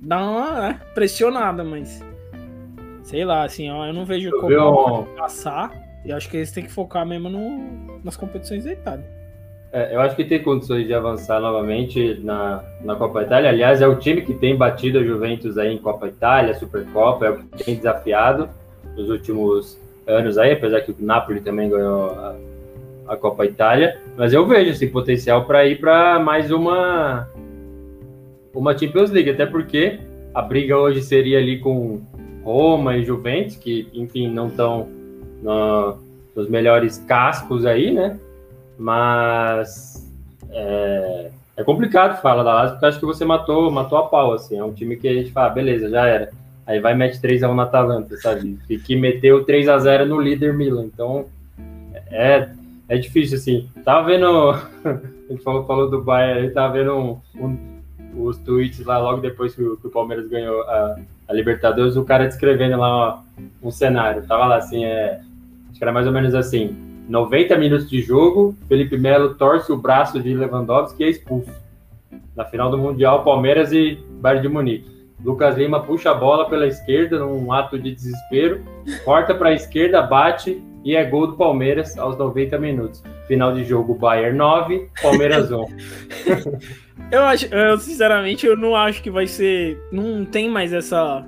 Dá uma né, pressionada, mas. Sei lá, assim, ó, eu não vejo eu como passar. E acho que eles têm que focar mesmo no, nas competições da Itália. É, eu acho que tem condições de avançar novamente na, na Copa Itália. Aliás, é o time que tem batido a Juventus aí em Copa Itália, Supercopa, é o que tem desafiado nos últimos anos aí, apesar que o Napoli também ganhou a, a Copa Itália, mas eu vejo esse potencial para ir para mais uma uma Champions League, até porque a briga hoje seria ali com Roma e Juventus, que enfim não estão no, nos melhores cascos aí, né? Mas é, é complicado falar da Lazio, porque acho que você matou, matou a pau, assim. É um time que a gente fala, beleza, já era. Aí vai mete 3x1 na Atalanta, sabe? E que meteu 3x0 no líder Milan. Então, é, é difícil, assim. Tava vendo. A gente falou, falou do Bayern, aí tava vendo um, um, os tweets lá logo depois que o, que o Palmeiras ganhou a, a, Libertadores, o cara descrevendo lá ó, um cenário. Tava lá assim, é, acho que era mais ou menos assim: 90 minutos de jogo, Felipe Melo torce o braço de Lewandowski e é expulso. Na final do Mundial, Palmeiras e Bayern de Munique. Lucas Lima puxa a bola pela esquerda num ato de desespero, corta para a esquerda, bate e é gol do Palmeiras aos 90 minutos. Final de jogo Bayern 9, Palmeiras 1. eu acho, eu sinceramente eu não acho que vai ser, não tem mais essa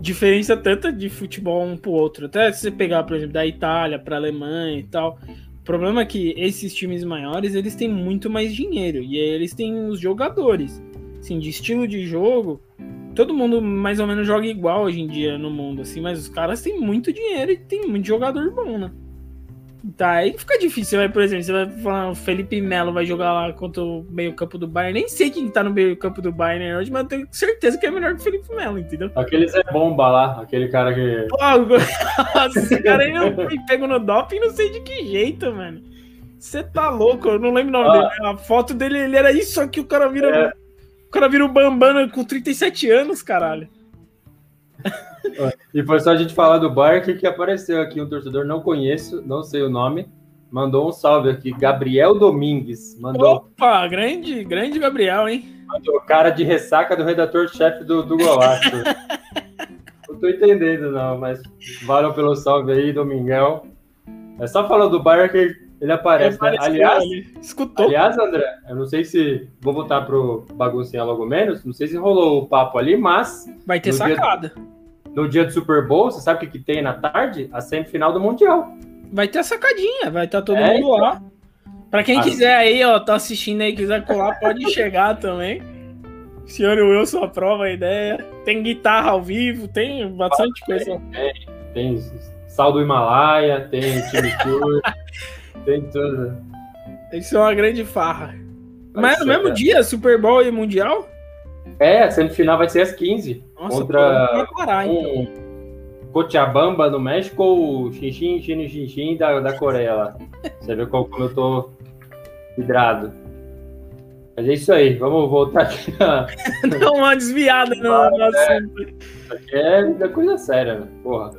diferença tanta de futebol um pro outro. Até se você pegar, por exemplo, da Itália para Alemanha e tal, o problema é que esses times maiores, eles têm muito mais dinheiro e aí eles têm os jogadores assim, de estilo de jogo, todo mundo mais ou menos joga igual hoje em dia no mundo, assim, mas os caras têm muito dinheiro e tem muito jogador bom, né? Tá, aí fica difícil. Você vai, por exemplo, você vai falar o Felipe Melo vai jogar lá contra o meio-campo do Bayern. Nem sei quem tá no meio-campo do Bayern hoje, mas eu tenho certeza que é melhor que o Felipe Melo, entendeu? Aquele Zé Bomba lá, aquele cara que. Nossa, esse cara aí eu fui pego no doping, não sei de que jeito, mano. Você tá louco, eu não lembro o nome ah. dele. A foto dele, ele era isso aqui, o cara vira. É o cara vira o Bambana com 37 anos, caralho. E foi só a gente falar do Bayern que apareceu aqui um torcedor, não conheço, não sei o nome, mandou um salve aqui. Gabriel Domingues mandou. Opa, grande, grande Gabriel, hein? Mandou cara de ressaca do redator-chefe do, do Golaço. não tô entendendo, não, mas valeu pelo salve aí, Domingão. É só falando do Bayern que ele aparece, né? Aliás, escutou. Aliás, André, eu não sei se. Vou voltar pro baguncinha logo menos. Não sei se rolou o papo ali, mas. Vai ter sacada. Dia, no dia do Super Bowl, você sabe o que, que tem na tarde? A semifinal do Mundial. Vai ter a sacadinha, vai estar tá todo é, mundo então. lá. Pra quem assim. quiser aí, ó, tá assistindo aí, quiser colar, pode chegar também. O senhor Wilson aprova a ideia. Tem guitarra ao vivo, tem bastante coisa. Tem, tem sal do Himalaia, tem time tour. Tem tudo. Isso é uma grande farra. Vai Mas no mesmo dia, Super Bowl e Mundial? É, a semifinal vai ser às 15. Nossa, contra parar, um então. Cochabamba no México ou Xinxin, Xin, Xinxin da, da Coreia lá. Você vê como eu tô vidrado. Mas é isso aí, vamos voltar aqui na... Dá uma desviada no, ah, no é. assunto. Isso aqui é coisa séria, né? Porra.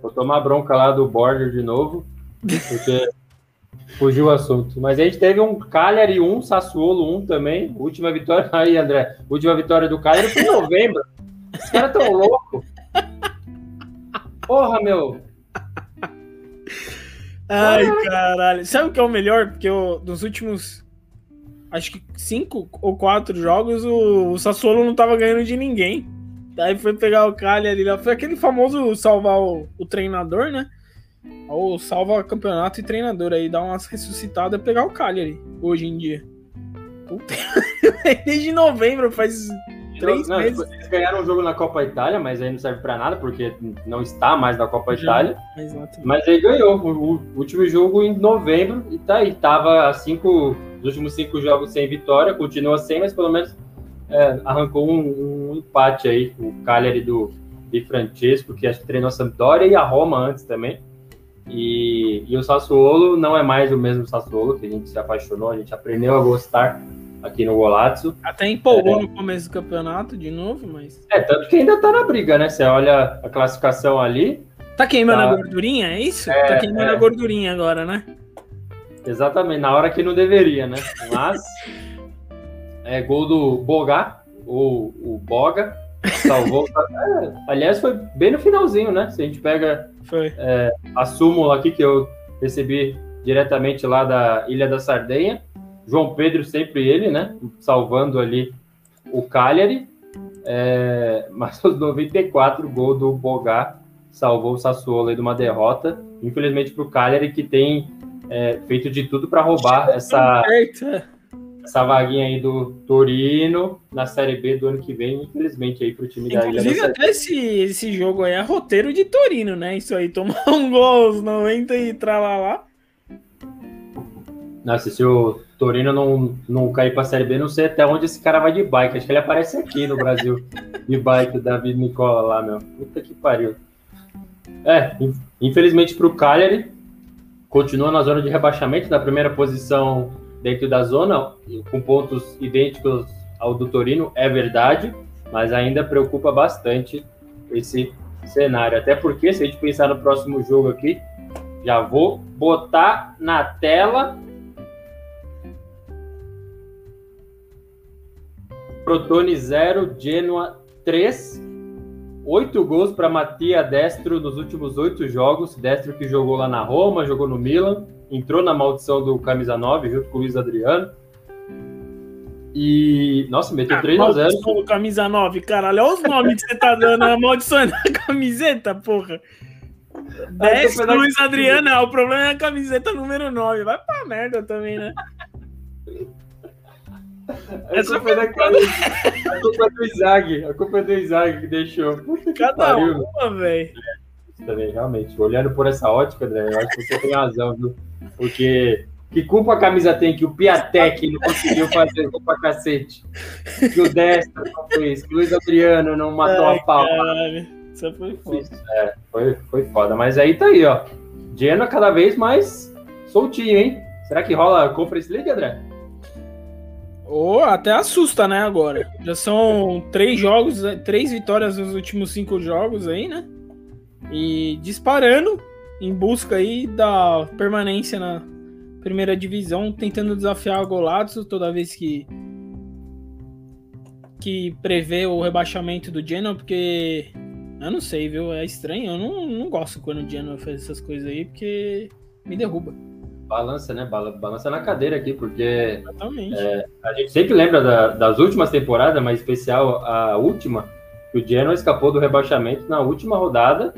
Vou tomar bronca lá do Border de novo, porque Fugiu o assunto. Mas a gente teve um Cagliari 1, Sassuolo 1 também. Última vitória. Aí, André. Última vitória do Cagliari foi em novembro. Os caras tão loucos. Porra, meu. Ai, caralho. Sabe o que é o melhor? Porque eu, nos últimos. Acho que cinco ou quatro jogos, o, o Sassuolo não tava ganhando de ninguém. Daí foi pegar o Cagliari lá. Foi aquele famoso salvar o, o treinador, né? Ou salva campeonato e treinador aí, dá umas ressuscitadas e pegar o Cagliari hoje em dia. Puta, desde novembro, faz três não, meses. Eles ganharam um jogo na Copa Itália, mas aí não serve pra nada, porque não está mais na Copa Já, Itália. Exatamente. Mas aí ganhou o, o, último jogo em novembro e tá aí. Tava cinco, os últimos cinco jogos sem vitória, continua sem, mas pelo menos é, arrancou um, um, empate aí. O Cagliari do Di Francesco, que acho que treinou a Sampdoria e a Roma antes também. E, e o Sassuolo não é mais o mesmo Sassuolo que a gente se apaixonou, a gente aprendeu a gostar aqui no Golazzo. Até empolgou é, no começo do campeonato de novo, mas. É, tanto que ainda tá na briga, né? Você olha a classificação ali. Tá queimando tá... a gordurinha, é isso? É, tá queimando é... a gordurinha agora, né? Exatamente, na hora que não deveria, né? Mas. é gol do Boga, ou o Boga, salvou. é, aliás, foi bem no finalzinho, né? Se a gente pega foi. É, a súmula aqui que eu recebi diretamente lá da Ilha da Sardenha. João Pedro, sempre ele, né? Salvando ali o Cagliari. É, mas aos 94, o gol do Bogá salvou o Sassuolo aí de uma derrota. Infelizmente para o Cagliari, que tem é, feito de tudo para roubar essa, essa vaguinha aí do Torino na Série B do ano que vem, infelizmente aí pro time Inclusive, da Ilha. Inclusive, até esse, esse jogo aí é roteiro de Torino, né? Isso aí, tomar um gol aos 90 e tralalá. Nossa, se o Torino não, não cair pra Série B, não sei até onde esse cara vai de bike. Acho que ele aparece aqui no Brasil, de bike, David Nicola lá, meu. Puta que pariu. É, infelizmente pro Cagliari, continua na zona de rebaixamento, da primeira posição dentro da zona, com pontos idênticos ao do Torino, é verdade, mas ainda preocupa bastante esse cenário. Até porque, se a gente pensar no próximo jogo aqui, já vou botar na tela. Protone 0, Genoa 3. Oito gols para Matia Destro nos últimos oito jogos. Destro que jogou lá na Roma, jogou no Milan entrou na maldição do camisa 9 junto com o Luiz Adriano. E, nossa, meteu ah, 3 a 0 do camisa 9, caralho. Olha os nomes que você tá dando. A maldição é na camiseta, porra. 10 Luiz Adriano, o problema é a camiseta número 9. Vai pra merda também, né? Essa foi da A culpa é do Izag. A culpa é do Izag que deixou. Puta Cada pariu. uma, velho. Também, realmente. Olhando por essa ótica, André, eu acho que você tem razão, viu? Porque que culpa a camisa tem que o Piatek não conseguiu fazer gol pra cacete? Que o Destro não fez, que o Luiz Adriano não matou Ai, a pau. Isso foi foda. É, foi, foi foda. Mas aí tá aí, ó. Genoa cada vez mais soltinho, hein? Será que rola Conference League, André? Ou oh, até assusta, né, agora. Já são três jogos, três vitórias nos últimos cinco jogos aí, né? E disparando em busca aí da permanência na, primeira divisão, tentando desafiar o Golazzo toda vez que que prevê o rebaixamento do Genoa, porque eu não sei, viu? É estranho. Eu não, não gosto quando o Genoa faz essas coisas aí, porque me derruba. Balança, né? Balança na cadeira aqui, porque é, a gente sempre lembra da, das últimas temporadas, mas especial a última, que o Genoa escapou do rebaixamento na última rodada,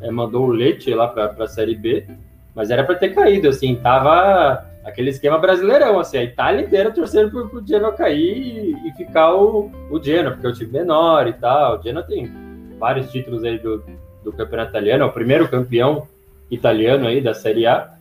é, mandou o Leite lá para a Série B, mas era para ter caído, assim, tava aquele esquema brasileirão, assim, a Itália inteira torcendo pro, pro Genoa cair e, e, ficar o, o Genoa, porque é o time menor e tal. O Genoa tem vários títulos aí do, do campeonato italiano, é o primeiro campeão italiano aí da Série A,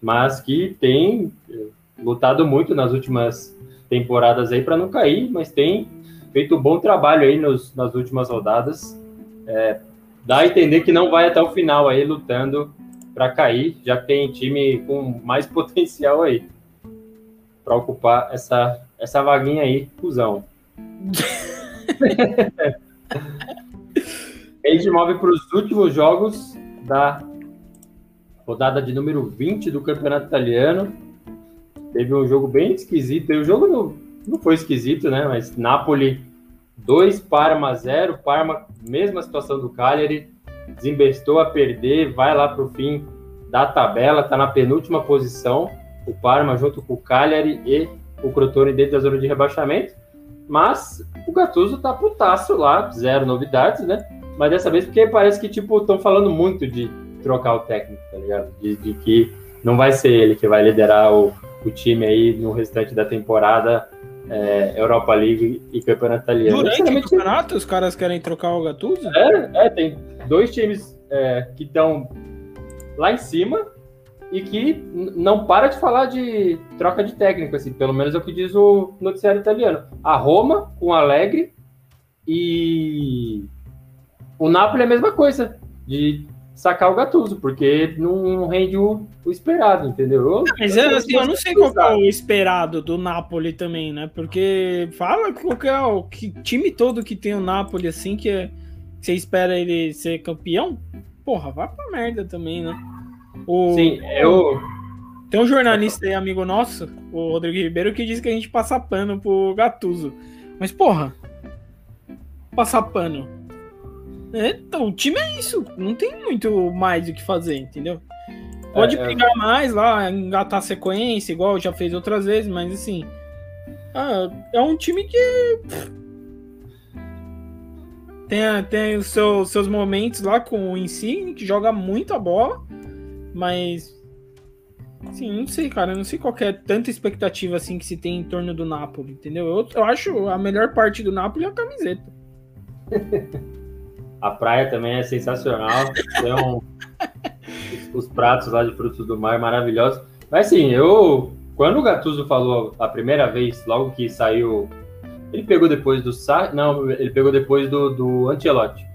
mas que tem eh, lutado muito nas últimas temporadas aí para não cair, mas tem feito um bom trabalho aí nos, nas últimas rodadas. É, dá a entender que não vai até o final aí lutando para cair, já tem time com mais potencial aí para ocupar essa, essa vaguinha aí, cuzão. a gente move para os últimos jogos da rodada de número 20 do Campeonato Italiano. Teve um jogo bem esquisito. O jogo não, não foi esquisito, né? Mas Napoli 2, Parma 0. Parma, mesma situação do Cagliari desembestou a perder, vai lá para o fim da tabela, está na penúltima posição, o Parma junto com o Cagliari e o Crotone dentro da zona de rebaixamento, mas o Gattuso tá putaço lá, zero novidades, né? Mas dessa vez porque parece que, tipo, estão falando muito de trocar o técnico, tá ligado? De, de, que não vai ser ele que vai liderar o, o time aí no restante da temporada é, Europa League e Campeonato Italiano. Durante o campeonato, os caras querem trocar o Gattuso? É, é tem dois times é, que estão lá em cima e que não para de falar de troca de técnico, assim, pelo menos é o que diz o noticiário italiano. A Roma com o Alegre e o Napoli é a mesma coisa, de sacar o Gattuso, porque não rende o, o esperado, entendeu? Eu, mas é, assim, eu não sei qual é o esperado do Napoli também, né? Porque fala qual é o que, time todo que tem o Napoli assim que, é, que você espera ele ser campeão, porra, vai pra merda também, né? O, Sim, eu. Tem um jornalista aí, amigo nosso, o Rodrigo Ribeiro, que diz que a gente passa pano pro Gatuso. Mas, porra, passar pano. É, então, o time é isso. Não tem muito mais o que fazer, entendeu? Pode é, pegar é... mais lá, engatar sequência, igual já fez outras vezes, mas assim. Ah, é um time que. Tem, tem os seus, seus momentos lá com o Insigne, que joga muita bola, mas. Assim, não sei, cara. Não sei qual é tanta expectativa assim que se tem em torno do Napoli, entendeu? Eu, eu acho a melhor parte do Napoli é a camiseta. a praia também é sensacional. Tem um, os, os, pratos lá de frutos do mar maravilhosos. Mas assim, eu. Quando o Gattuso falou a primeira vez, logo que saiu ele pegou depois do Sa... Não, ele pegou depois do, do Ancelotti.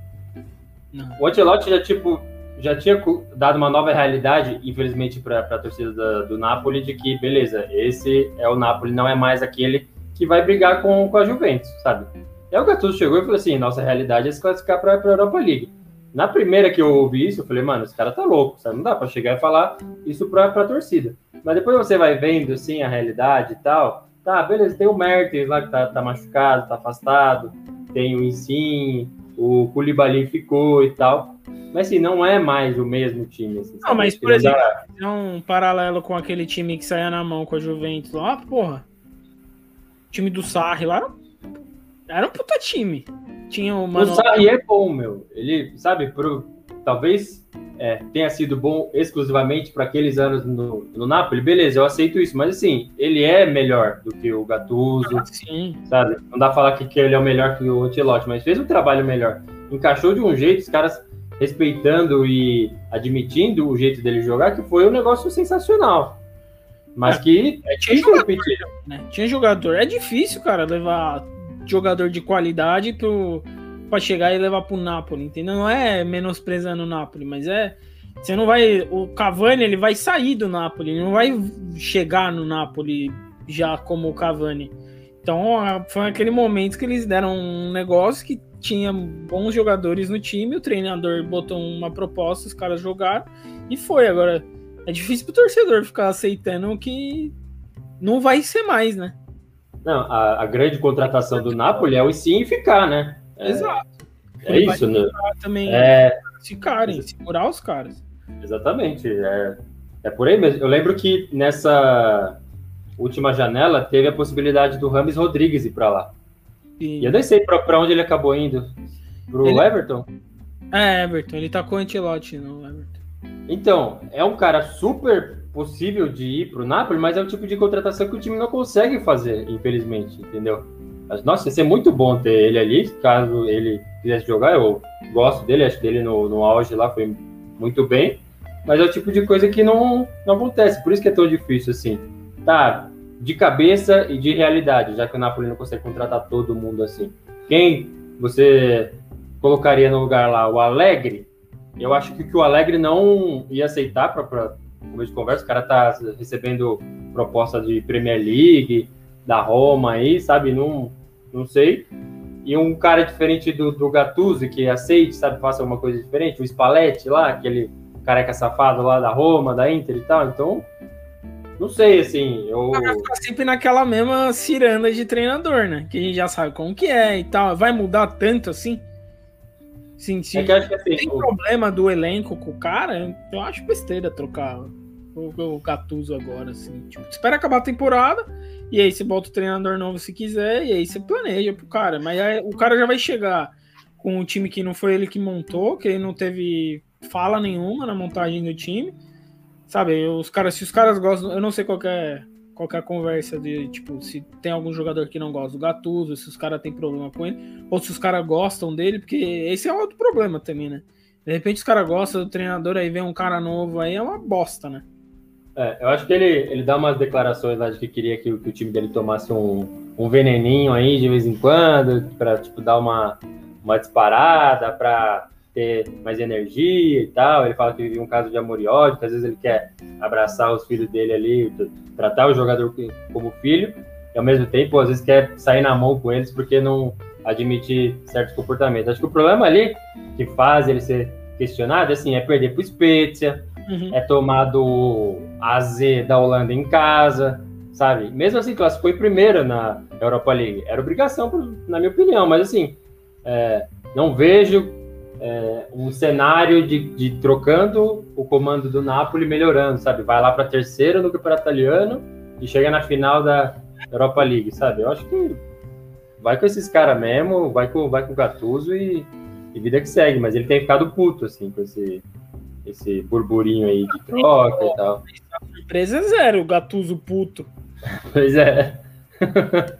Não. O Ancelotti já, tipo, já tinha dado uma nova realidade, infelizmente, para a torcida da, do Napoli, de que, beleza, esse é o Napoli, não é mais aquele que vai brigar com, com a Juventus, sabe? Aí o Gattuso chegou e falou assim, nossa realidade é se classificar para a Europa League. Na primeira que eu ouvi isso, eu falei, mano, esse cara tá louco, sabe? Não dá para chegar e falar isso para a torcida. Mas depois você vai vendo, assim, a realidade e tal, Tá, beleza, tem o Mertens lá que tá, tá machucado, tá afastado, tem o Insigne, o Koulibaly ficou e tal. Mas assim, não é mais o mesmo time. Assim, não, mas por exemplo, dá... um paralelo com aquele time que saía na mão com a Juventus lá, porra. O time do Sarri lá era um puta time. Tinha o Mano... O Sarri é bom, meu. Ele, sabe, pro, talvez é, tenha sido bom exclusivamente para aqueles anos no, no Napoli, beleza, eu aceito isso, mas assim, ele é melhor do que o Gattuso, ah, sim. sabe? Não dá pra falar que, que ele é o melhor que o Ancelotti, mas fez um trabalho melhor. Encaixou de um jeito, os caras respeitando e admitindo o jeito dele jogar, que foi um negócio sensacional. Mas é, que é, tinha jogador, né? Tinha jogador. É difícil, cara, levar jogador de qualidade pro para chegar e levar pro Napoli, entendeu? Não é menosprezando o Napoli, mas é você não vai o Cavani, ele vai sair do Napoli, ele não vai chegar no Napoli já como o Cavani. Então, foi aquele momento que eles deram um negócio que tinha bons jogadores no time, o treinador botou uma proposta, os caras jogaram e foi. Agora, é difícil pro torcedor ficar aceitando que não vai ser mais, né? Não, a, a grande contratação do Napoli é o sim ficar, né? É, Exato. É isso, né? Também É, ficarem, segurar os caras. exatamente. É, é por aí mesmo. Eu lembro que nessa última janela teve a possibilidade do Rames Rodrigues ir pra lá. E- E eu nem sei pra, pra onde ele acabou indo. Pro Ele- Everton? É, Everton, ele tá com o Antelote no Everton. Então, é um cara super possível de ir pro Napoli, mas é o tipo de contratação que o time não consegue fazer, infelizmente, entendeu? Mas, nossa, ia ser muito bom ter ele ali, caso ele quisesse jogar. Eu gosto dele, acho que ele no, no auge lá foi muito bem, mas é o tipo de coisa que não, não acontece, por isso que é tão difícil assim. Tá, de cabeça e de realidade, já que o Napoli não consegue contratar todo mundo assim. Quem você colocaria no lugar lá? O Alegre? Eu acho que o Alegre não ia aceitar para começo de conversa. O cara tá recebendo proposta de Premier League, da Roma aí, sabe? Não, não sei. E um cara diferente do, do Gattuso, que aceite, sabe? Faça alguma coisa diferente. O Spalletti lá, aquele careca safado lá da Roma, da Inter e tal. Então, não sei, assim. Eu... Tá sempre naquela mesma ciranda de treinador, né? Que a gente já sabe como que é e tal. Vai mudar tanto assim? Sim, sim. É que acho que assim, tem o- problema do elenco com o cara, eu acho besteira trocar o, o Gattuso agora, assim. Tipo, espera acabar a temporada, e aí você bota o treinador novo se quiser, e aí você planeja pro cara. Mas aí o cara já vai chegar com um time que não foi ele que montou, que ele não teve fala nenhuma na montagem do time. Sabe, os caras, se os caras gostam, eu não sei qual que é, qual que a conversa de, tipo, se tem algum jogador que não gosta do Gattuso, se os caras têm problema com ele, ou se os caras gostam dele, porque esse é outro problema também, né? De repente os caras gostam do treinador, aí vem um cara novo, aí é uma bosta, né? É, eu acho que ele, ele dá umas declarações lá de que queria que, que o time dele tomasse um, um veneninho aí de vez em quando, para tipo, dar uma, uma disparada, para ter mais energia e tal. Ele fala que vive um caso de amor e ódio, que às vezes ele quer abraçar os filhos dele ali, tratar o jogador como filho, e ao mesmo tempo, às vezes, quer sair na mão com eles porque não admitir certos comportamentos. Acho que o problema ali que faz ele ser questionado assim, é perder pro Spezia, Uhum. é tomado a Z da Holanda em casa, sabe? Mesmo assim, classificou em primeiro na Europa League. Era obrigação, na minha opinião, mas assim, é, não vejo é, um cenário de, de trocando o comando do Napoli melhorando, sabe? Vai lá para terceiro no Campeonato Italiano e chega na final da Europa League, sabe? Eu acho que vai com esses caras mesmo, vai com, vai com o Gattuso e, e vida que segue, mas ele tem ficado puto, assim, com esse, esse burburinho aí de troca e tal. Surpresa é zero, o Gattuso puto. Pois é.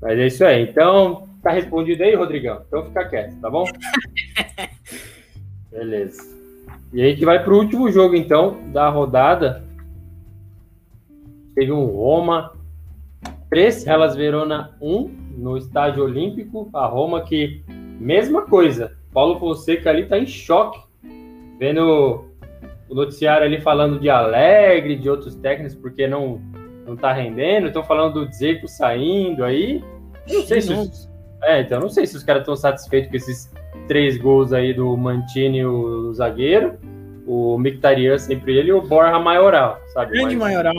Mas é isso aí. Então, tá respondido aí, Rodrigão? Então fica quieto, tá bom? Beleza. E aí que vai pro último jogo, então, da rodada. Teve um Roma 3, Hellas Verona 1 no estádio olímpico. A Roma que, mesma coisa. Paulo Fonseca ali tá em choque. Vendo o noticiário ali falando de Alegre, de outros técnicos, porque não, não tá rendendo. Estão falando do Dzeko saindo aí. Não sei se é, então não sei se os caras estão satisfeitos com esses três gols aí do Mantini, o zagueiro, o Mictarian sempre ele e o Borja Maioral, sabe? Grande Mas maioral.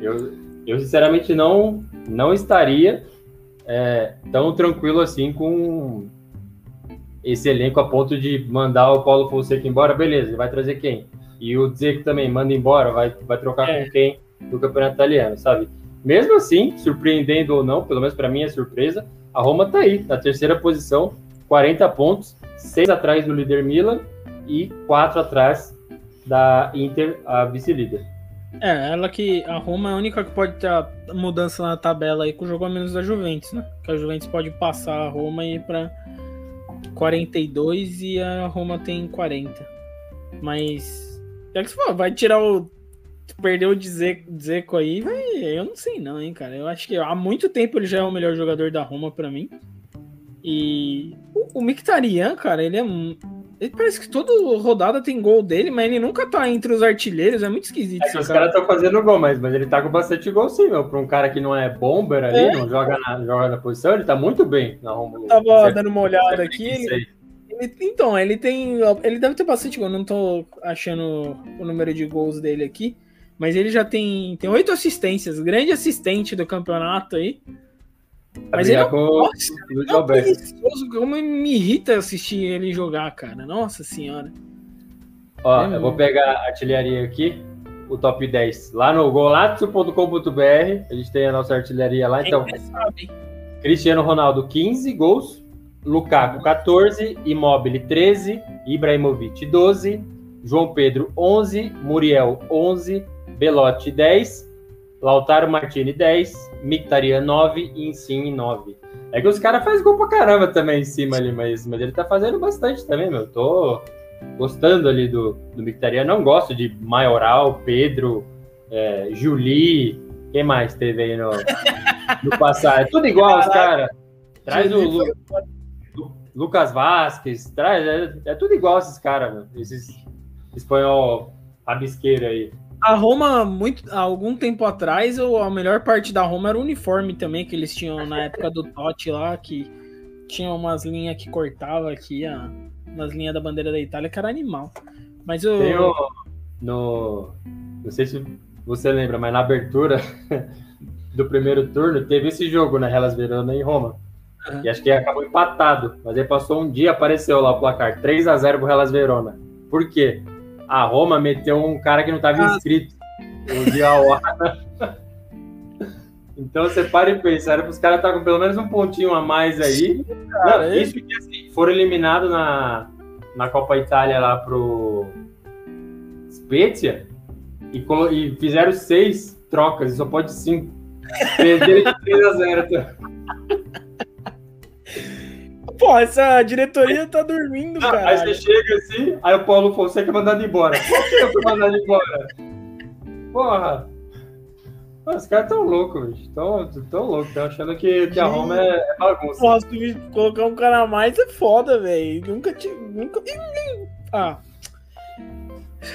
Eu, eu sinceramente não não estaria é, tão tranquilo assim com esse elenco a ponto de mandar o Paulo Fonseca embora, beleza, ele vai trazer quem? E o Dzeko também manda embora, vai, vai trocar É. com quem do campeonato italiano, sabe? Mesmo assim, surpreendendo ou não, pelo menos para mim é surpresa, a Roma tá aí, na terceira posição, 40 pontos, 6 atrás do líder Milan e 4 atrás da Inter, a vice-líder. É, ela que. A Roma é a única que pode ter a mudança na tabela aí com o jogo a menos da Juventus, né? Que a Juventus pode passar a Roma e ir pra 42 e a Roma tem 40. Mas. É que você vai tirar o. Perder o Dzeko aí, vai. Eu não sei não, hein, cara. Eu acho que há muito tempo ele já é o melhor jogador da Roma pra mim. E. O, o Mkhitaryan, cara, ele é. Ele parece que toda rodada tem gol dele, mas ele nunca tá entre os artilheiros. É muito esquisito É, os cara. caras estão fazendo gol, mas, mas ele tá com bastante gol sim, meu. Pra um cara que não é bomber ali, É. não joga na, joga na posição, ele tá muito bem na Roma. Tava Certo, dando uma olhada aqui, ele tem Então, ele tem. Ele deve ter bastante gol. Não tô achando o número de gols dele aqui. Mas ele já tem tem oito assistências, grande assistente do campeonato aí. Mas ele é, nossa, ele é como me irrita assistir ele jogar, cara. Nossa senhora. Ó, é eu vou pegar a artilharia aqui, o top 10, lá no golazzo.com.br. A gente tem a nossa artilharia lá, então. Cristiano Ronaldo, 15 gols. Lukaku, 14. Immobile, 13. Ibrahimovic, 12. João Pedro, 11. Muriel, 11. Belotti 10, Lautaro Martini 10, Mictarian 9 e Insigne 9. É que os caras fazem gol pra caramba também em cima ali, mas, mas ele tá fazendo bastante também, meu. Tô gostando ali do, do Mictarian. Não gosto de Maioral, Pedro, é, Juli. Quem mais teve aí no, no passado? É tudo igual os caras. Traz o Lu, Lu, Lucas Vasquez, traz, é, é tudo igual esses caras, esses espanhol rabisqueiro aí. A Roma, muito, há algum tempo atrás, a melhor parte da Roma era o uniforme também, que eles tinham na época do Totti lá, que tinha umas linhas que cortava aqui, a, umas linhas da bandeira da Itália, que era animal. Mas o. Tem o no, não sei se você lembra, mas na abertura do primeiro turno teve esse jogo na Hellas Verona em Roma. Uhum. E acho que acabou empatado. Mas aí passou um dia, apareceu lá o placar 3 a 0 pro Hellas Verona. Por quê? A Roma meteu um cara que não estava ah. inscrito. O Diawara. então você para e pensa, era para os caras estar tá com pelo menos um pontinho a mais aí. Cara, não, isso que assim, foram eliminados na, na Copa Itália lá pro Spezia e, e fizeram seis trocas, e só pode cinco. Perderam de 3 a 0. Pô, essa diretoria tá dormindo, cara. Aí você chega assim, aí o Paulo Fonseca é mandado embora. Por que eu fui mandado embora? Porra. Os caras tão loucos, bicho. Tão, tão loucos. Tão achando que, que a Roma é, é bagunça. Posso colocar um cara a mais é foda, velho. Nunca tive. Nunca. Ah.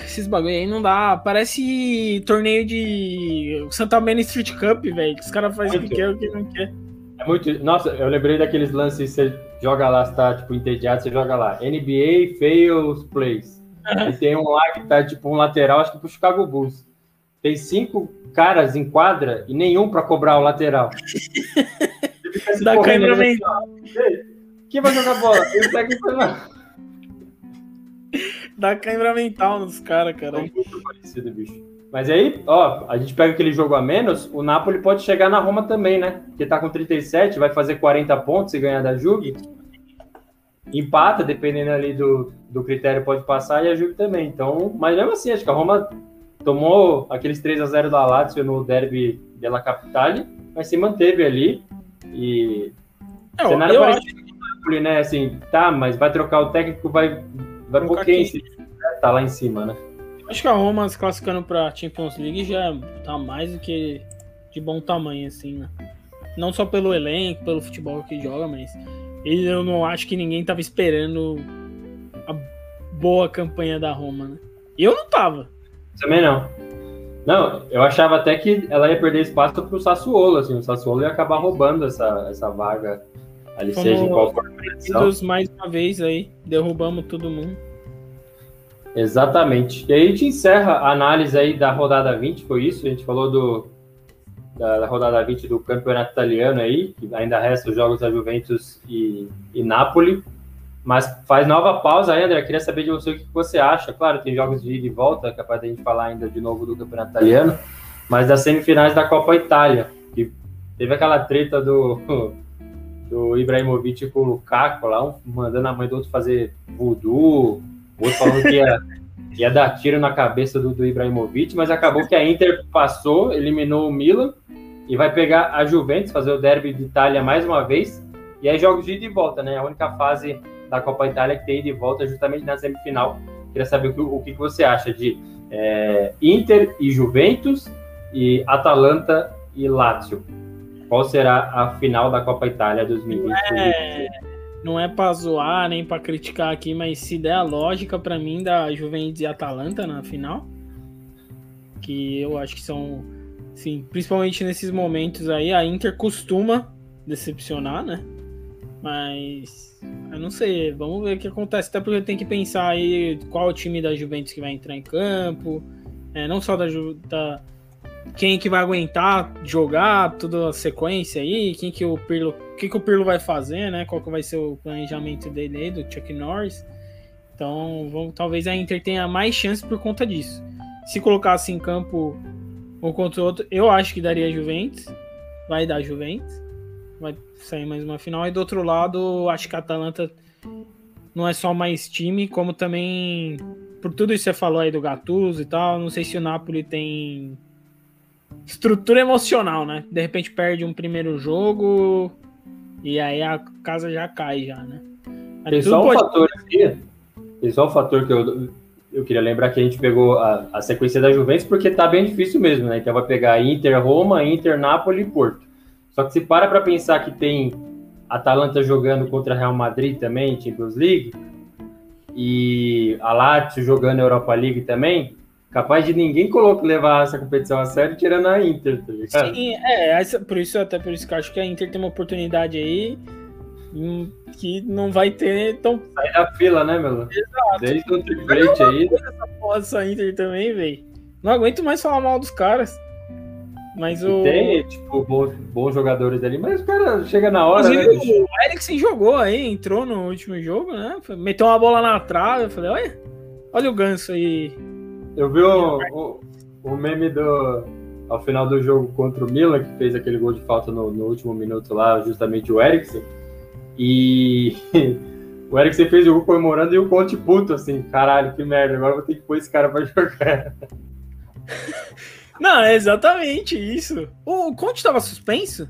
Esses bagulho aí não dá. Parece torneio de Santa Maria Street Cup, velho. Que os caras fazem o que quer o que não quer. É muito. Nossa, eu lembrei daqueles lances, você joga lá, você tá tipo entediado, você joga lá. NBA fails plays. E tem um lá que tá tipo um lateral, acho que pro Chicago Bulls. Tem cinco caras em quadra e nenhum para cobrar o lateral. Dá câmera mental. Quem vai jogar bola? Ele tá aqui pra Dá câmera mental nos caras, cara. É muito parecido, bicho. Mas aí, ó, a gente pega aquele jogo a menos, o Napoli pode chegar na Roma também, né? Porque tá com 37, vai fazer 40 pontos e ganhar da Juve. Empata, dependendo ali do, do critério, pode passar e a Juve também. Então, mas mesmo assim, acho que a Roma tomou aqueles 3 a 0 da Lazio no derby della Capitale, mas se manteve ali e é, cenário eu acho... Napoli, né? Assim, tá, mas vai trocar o técnico, vai vai por quem? Tá lá em cima, né? Acho que a Roma se classificando pra Champions League já tá mais do que de bom tamanho, assim, né? Não só pelo elenco, pelo futebol que joga, mas eu não acho que ninguém tava esperando a boa campanha da Roma, né? Eu não tava. Também não. Não, eu achava até que ela ia perder espaço pro Sassuolo, assim, o Sassuolo ia acabar roubando essa, essa vaga ali, Como seja em qual for a mais uma vez aí, derrubamos todo mundo. Exatamente. E aí a gente encerra a análise aí da rodada 20, foi isso? A gente falou do, da, da rodada 20 do campeonato italiano aí, que ainda resta os jogos da Juventus e, e Napoli. Mas faz nova pausa aí, André. Queria saber de você o que você acha. Claro, tem jogos de ida e volta, capaz da gente falar ainda de novo do campeonato italiano, mas das semifinais da Copa Itália, que teve aquela treta do, do Ibrahimovic com o Lukaku lá, um mandando a mãe do outro fazer voodoo, o outro falando que ia, ia dar tiro na cabeça do, do Ibrahimovic, mas acabou que a Inter passou, eliminou o Milan e vai pegar a Juventus, fazer o derby de Itália mais uma vez. E aí jogos de ida e volta, né? A única fase da Copa Itália que tem ida e volta justamente na semifinal. Queria saber o que, o que você acha de é, Inter e Juventus e Atalanta e Lazio. Qual será a final da Copa Itália 2020? É não é para zoar nem para criticar aqui, mas se der a lógica para mim da Juventus e Atalanta na final, que eu acho que são, sim, principalmente nesses momentos aí, a Inter costuma decepcionar, né? Mas eu não sei, vamos ver o que acontece. Até porque tem que pensar aí qual o time da Juventus que vai entrar em campo. É, não só da, da quem que vai aguentar jogar toda a sequência aí, quem que o Pirlo, que que o Pirlo vai fazer, né? Qual que vai ser o planejamento dele aí, do Chuck Norris. Então, vamos, talvez a Inter tenha mais chance por conta disso. Se colocasse em campo um contra o outro, eu acho que daria Juventus. Vai dar Juventus. Vai sair mais uma final. E do outro lado, acho que a Atalanta não é só mais time, como também por tudo isso que você falou aí do Gattuso e tal, não sei se o Napoli tem estrutura emocional, né? De repente perde um primeiro jogo e aí a casa já cai já, né? Tem só um pode... fator aqui, tem só um fator que eu, eu queria lembrar que a gente pegou a, a sequência da Juventus porque tá bem difícil mesmo, né? Então vai pegar Inter, Roma, Inter, Napoli e Porto. Só que se para para pensar que tem Atalanta jogando contra Real Madrid também, Champions League, e a Lazio jogando Europa League também, capaz de ninguém colocar, levar essa competição a sério, tirando a Inter, tá ligado? Sim, é, por isso, até por isso que eu acho que a Inter tem uma oportunidade aí hum, que não vai ter tão. Sai da fila, né, meu? Exato. Desde o triplete aí. Essa essa Inter também, velho. Não aguento mais falar mal dos caras. Mas o. Tem, tipo, bons, bons jogadores ali, mas, cara, chega na hora. né, o Eriksen jogou aí, entrou no último jogo, né? Meteu uma bola na trave. Eu falei, olha, olha o ganso aí. Eu vi o, o, o, meme do. Ao final do jogo contra o Milan, que fez aquele gol de falta no, no último minuto lá, justamente o Eriksen. E o Eriksen fez o gol comemorando e o Conte puto, assim, caralho, que merda, agora vou ter que pôr esse cara pra jogar. Não, é exatamente isso. O Conte estava suspenso?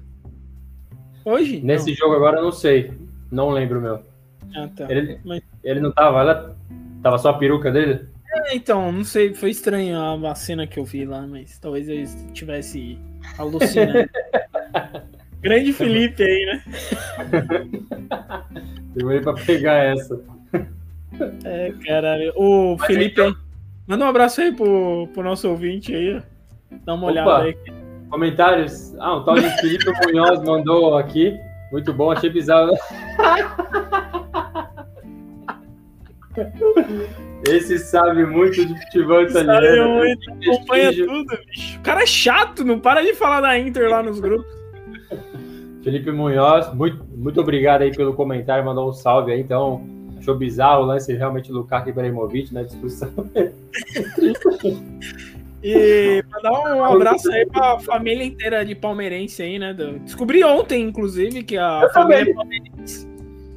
Hoje? Nesse não. jogo agora eu não sei. Não lembro, meu. Ah, tá. Ele, Mas... ele não tava, ela tava só a peruca dele? É, então, não sei, foi estranho a, cena que eu vi lá, mas talvez eu estivesse alucinando. Grande Felipe aí, né? Demorei pra pegar essa. É, caralho. O mas Felipe. Então... Manda um abraço aí pro, pro nosso ouvinte aí. Dá uma olhada Opa, aí. Comentários. Ah, o tal de Felipe Munhoz mandou aqui. Muito bom, achei bizarro. Esse sabe muito de futebol italiano. Sabe muito, acompanha tudo, bicho. O cara é chato, não para de falar da Inter lá nos grupos. Felipe Munhoz, muito, muito obrigado aí pelo comentário, mandou um salve aí. Então, achou bizarro o lance realmente Lukaku Ibrahimovic na discussão. E mandar um abraço aí pra família inteira de palmeirense aí, né? Descobri ontem, inclusive, que a Eu família também. palmeirense.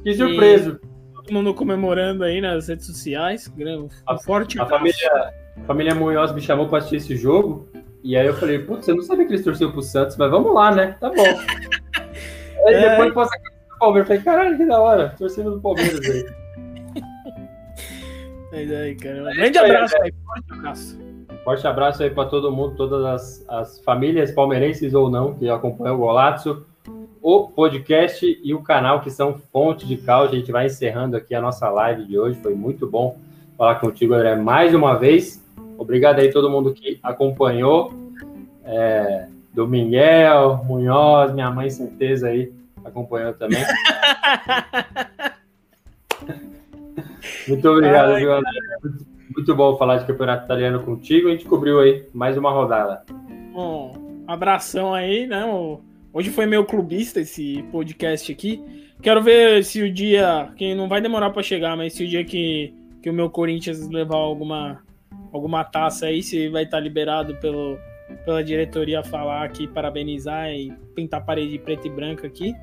Que surpreso. Todo mundo comemorando aí nas redes sociais. Um a, forte a família, a família Munhoz me chamou pra assistir esse jogo. E aí eu falei, putz, eu não sabia que eles torciam pro Santos, mas vamos lá, né? Tá bom. aí é... depois passa a do Palmeiras. Eu falei, caralho, que da hora. Torcendo do Palmeiras aí. Mas aí, cara. Um grande abraço aí, forte abraço. Forte abraço aí para todo mundo, todas as, as, famílias palmeirenses ou não que acompanham o Golazzo, o podcast e o canal que são fonte de causa. A gente vai encerrando aqui a nossa live de hoje. Foi muito bom falar contigo, André, mais uma vez. Obrigado aí todo mundo que acompanhou. É, do Miguel, Munhoz, minha mãe, certeza aí, acompanhou também. muito obrigado, Ai, viu, André? Muito bom falar de campeonato italiano contigo. A gente cobriu aí mais uma rodada. Um abração aí, né? Hoje foi meu clubista esse podcast aqui. Quero ver se o dia, que não vai demorar para chegar, mas se o dia que, que o meu Corinthians levar alguma, alguma taça aí, se vai estar liberado pelo, pela diretoria falar aqui, parabenizar e pintar a parede preta e branca aqui.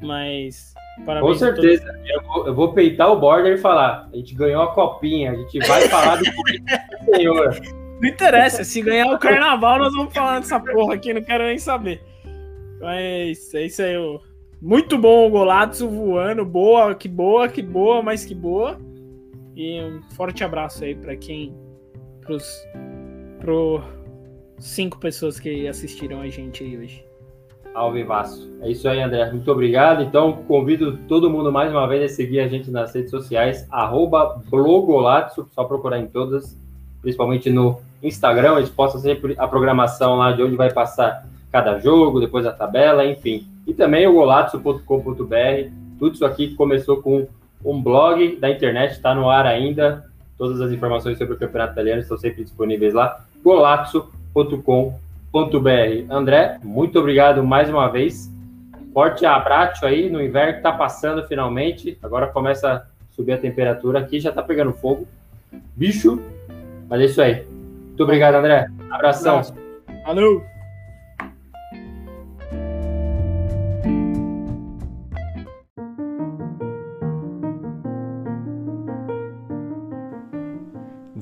Mas Parabéns Com certeza. Eu vou, eu vou, peitar o border e falar: a gente ganhou a copinha, a gente vai falar do senhor. Não interessa, se ganhar o carnaval, nós vamos falar dessa porra aqui, não quero nem saber. Mas é isso aí. Muito bom o Golazzo voando, boa, que boa, que boa, mais que boa. E um forte abraço aí para quem, pros, pro cinco pessoas que assistiram a gente aí hoje ao. É isso aí, André. Muito obrigado. Então, convido todo mundo mais uma vez a seguir a gente nas redes sociais, arroba blogolatso, só procurar em todas, principalmente no Instagram, a gente posta sempre a programação lá de onde vai passar cada jogo, depois a tabela, enfim. E também o golatso.com.br, Tudo isso aqui começou com um blog da internet, está no ar ainda. Todas as informações sobre o campeonato italiano estão sempre disponíveis lá, golazzo.com.br. André, muito obrigado mais uma vez. Forte abraço aí no inverno que está passando finalmente. Agora começa a subir a temperatura aqui, já está pegando fogo. Bicho, mas é isso aí. Muito obrigado, André. Abração. Valeu!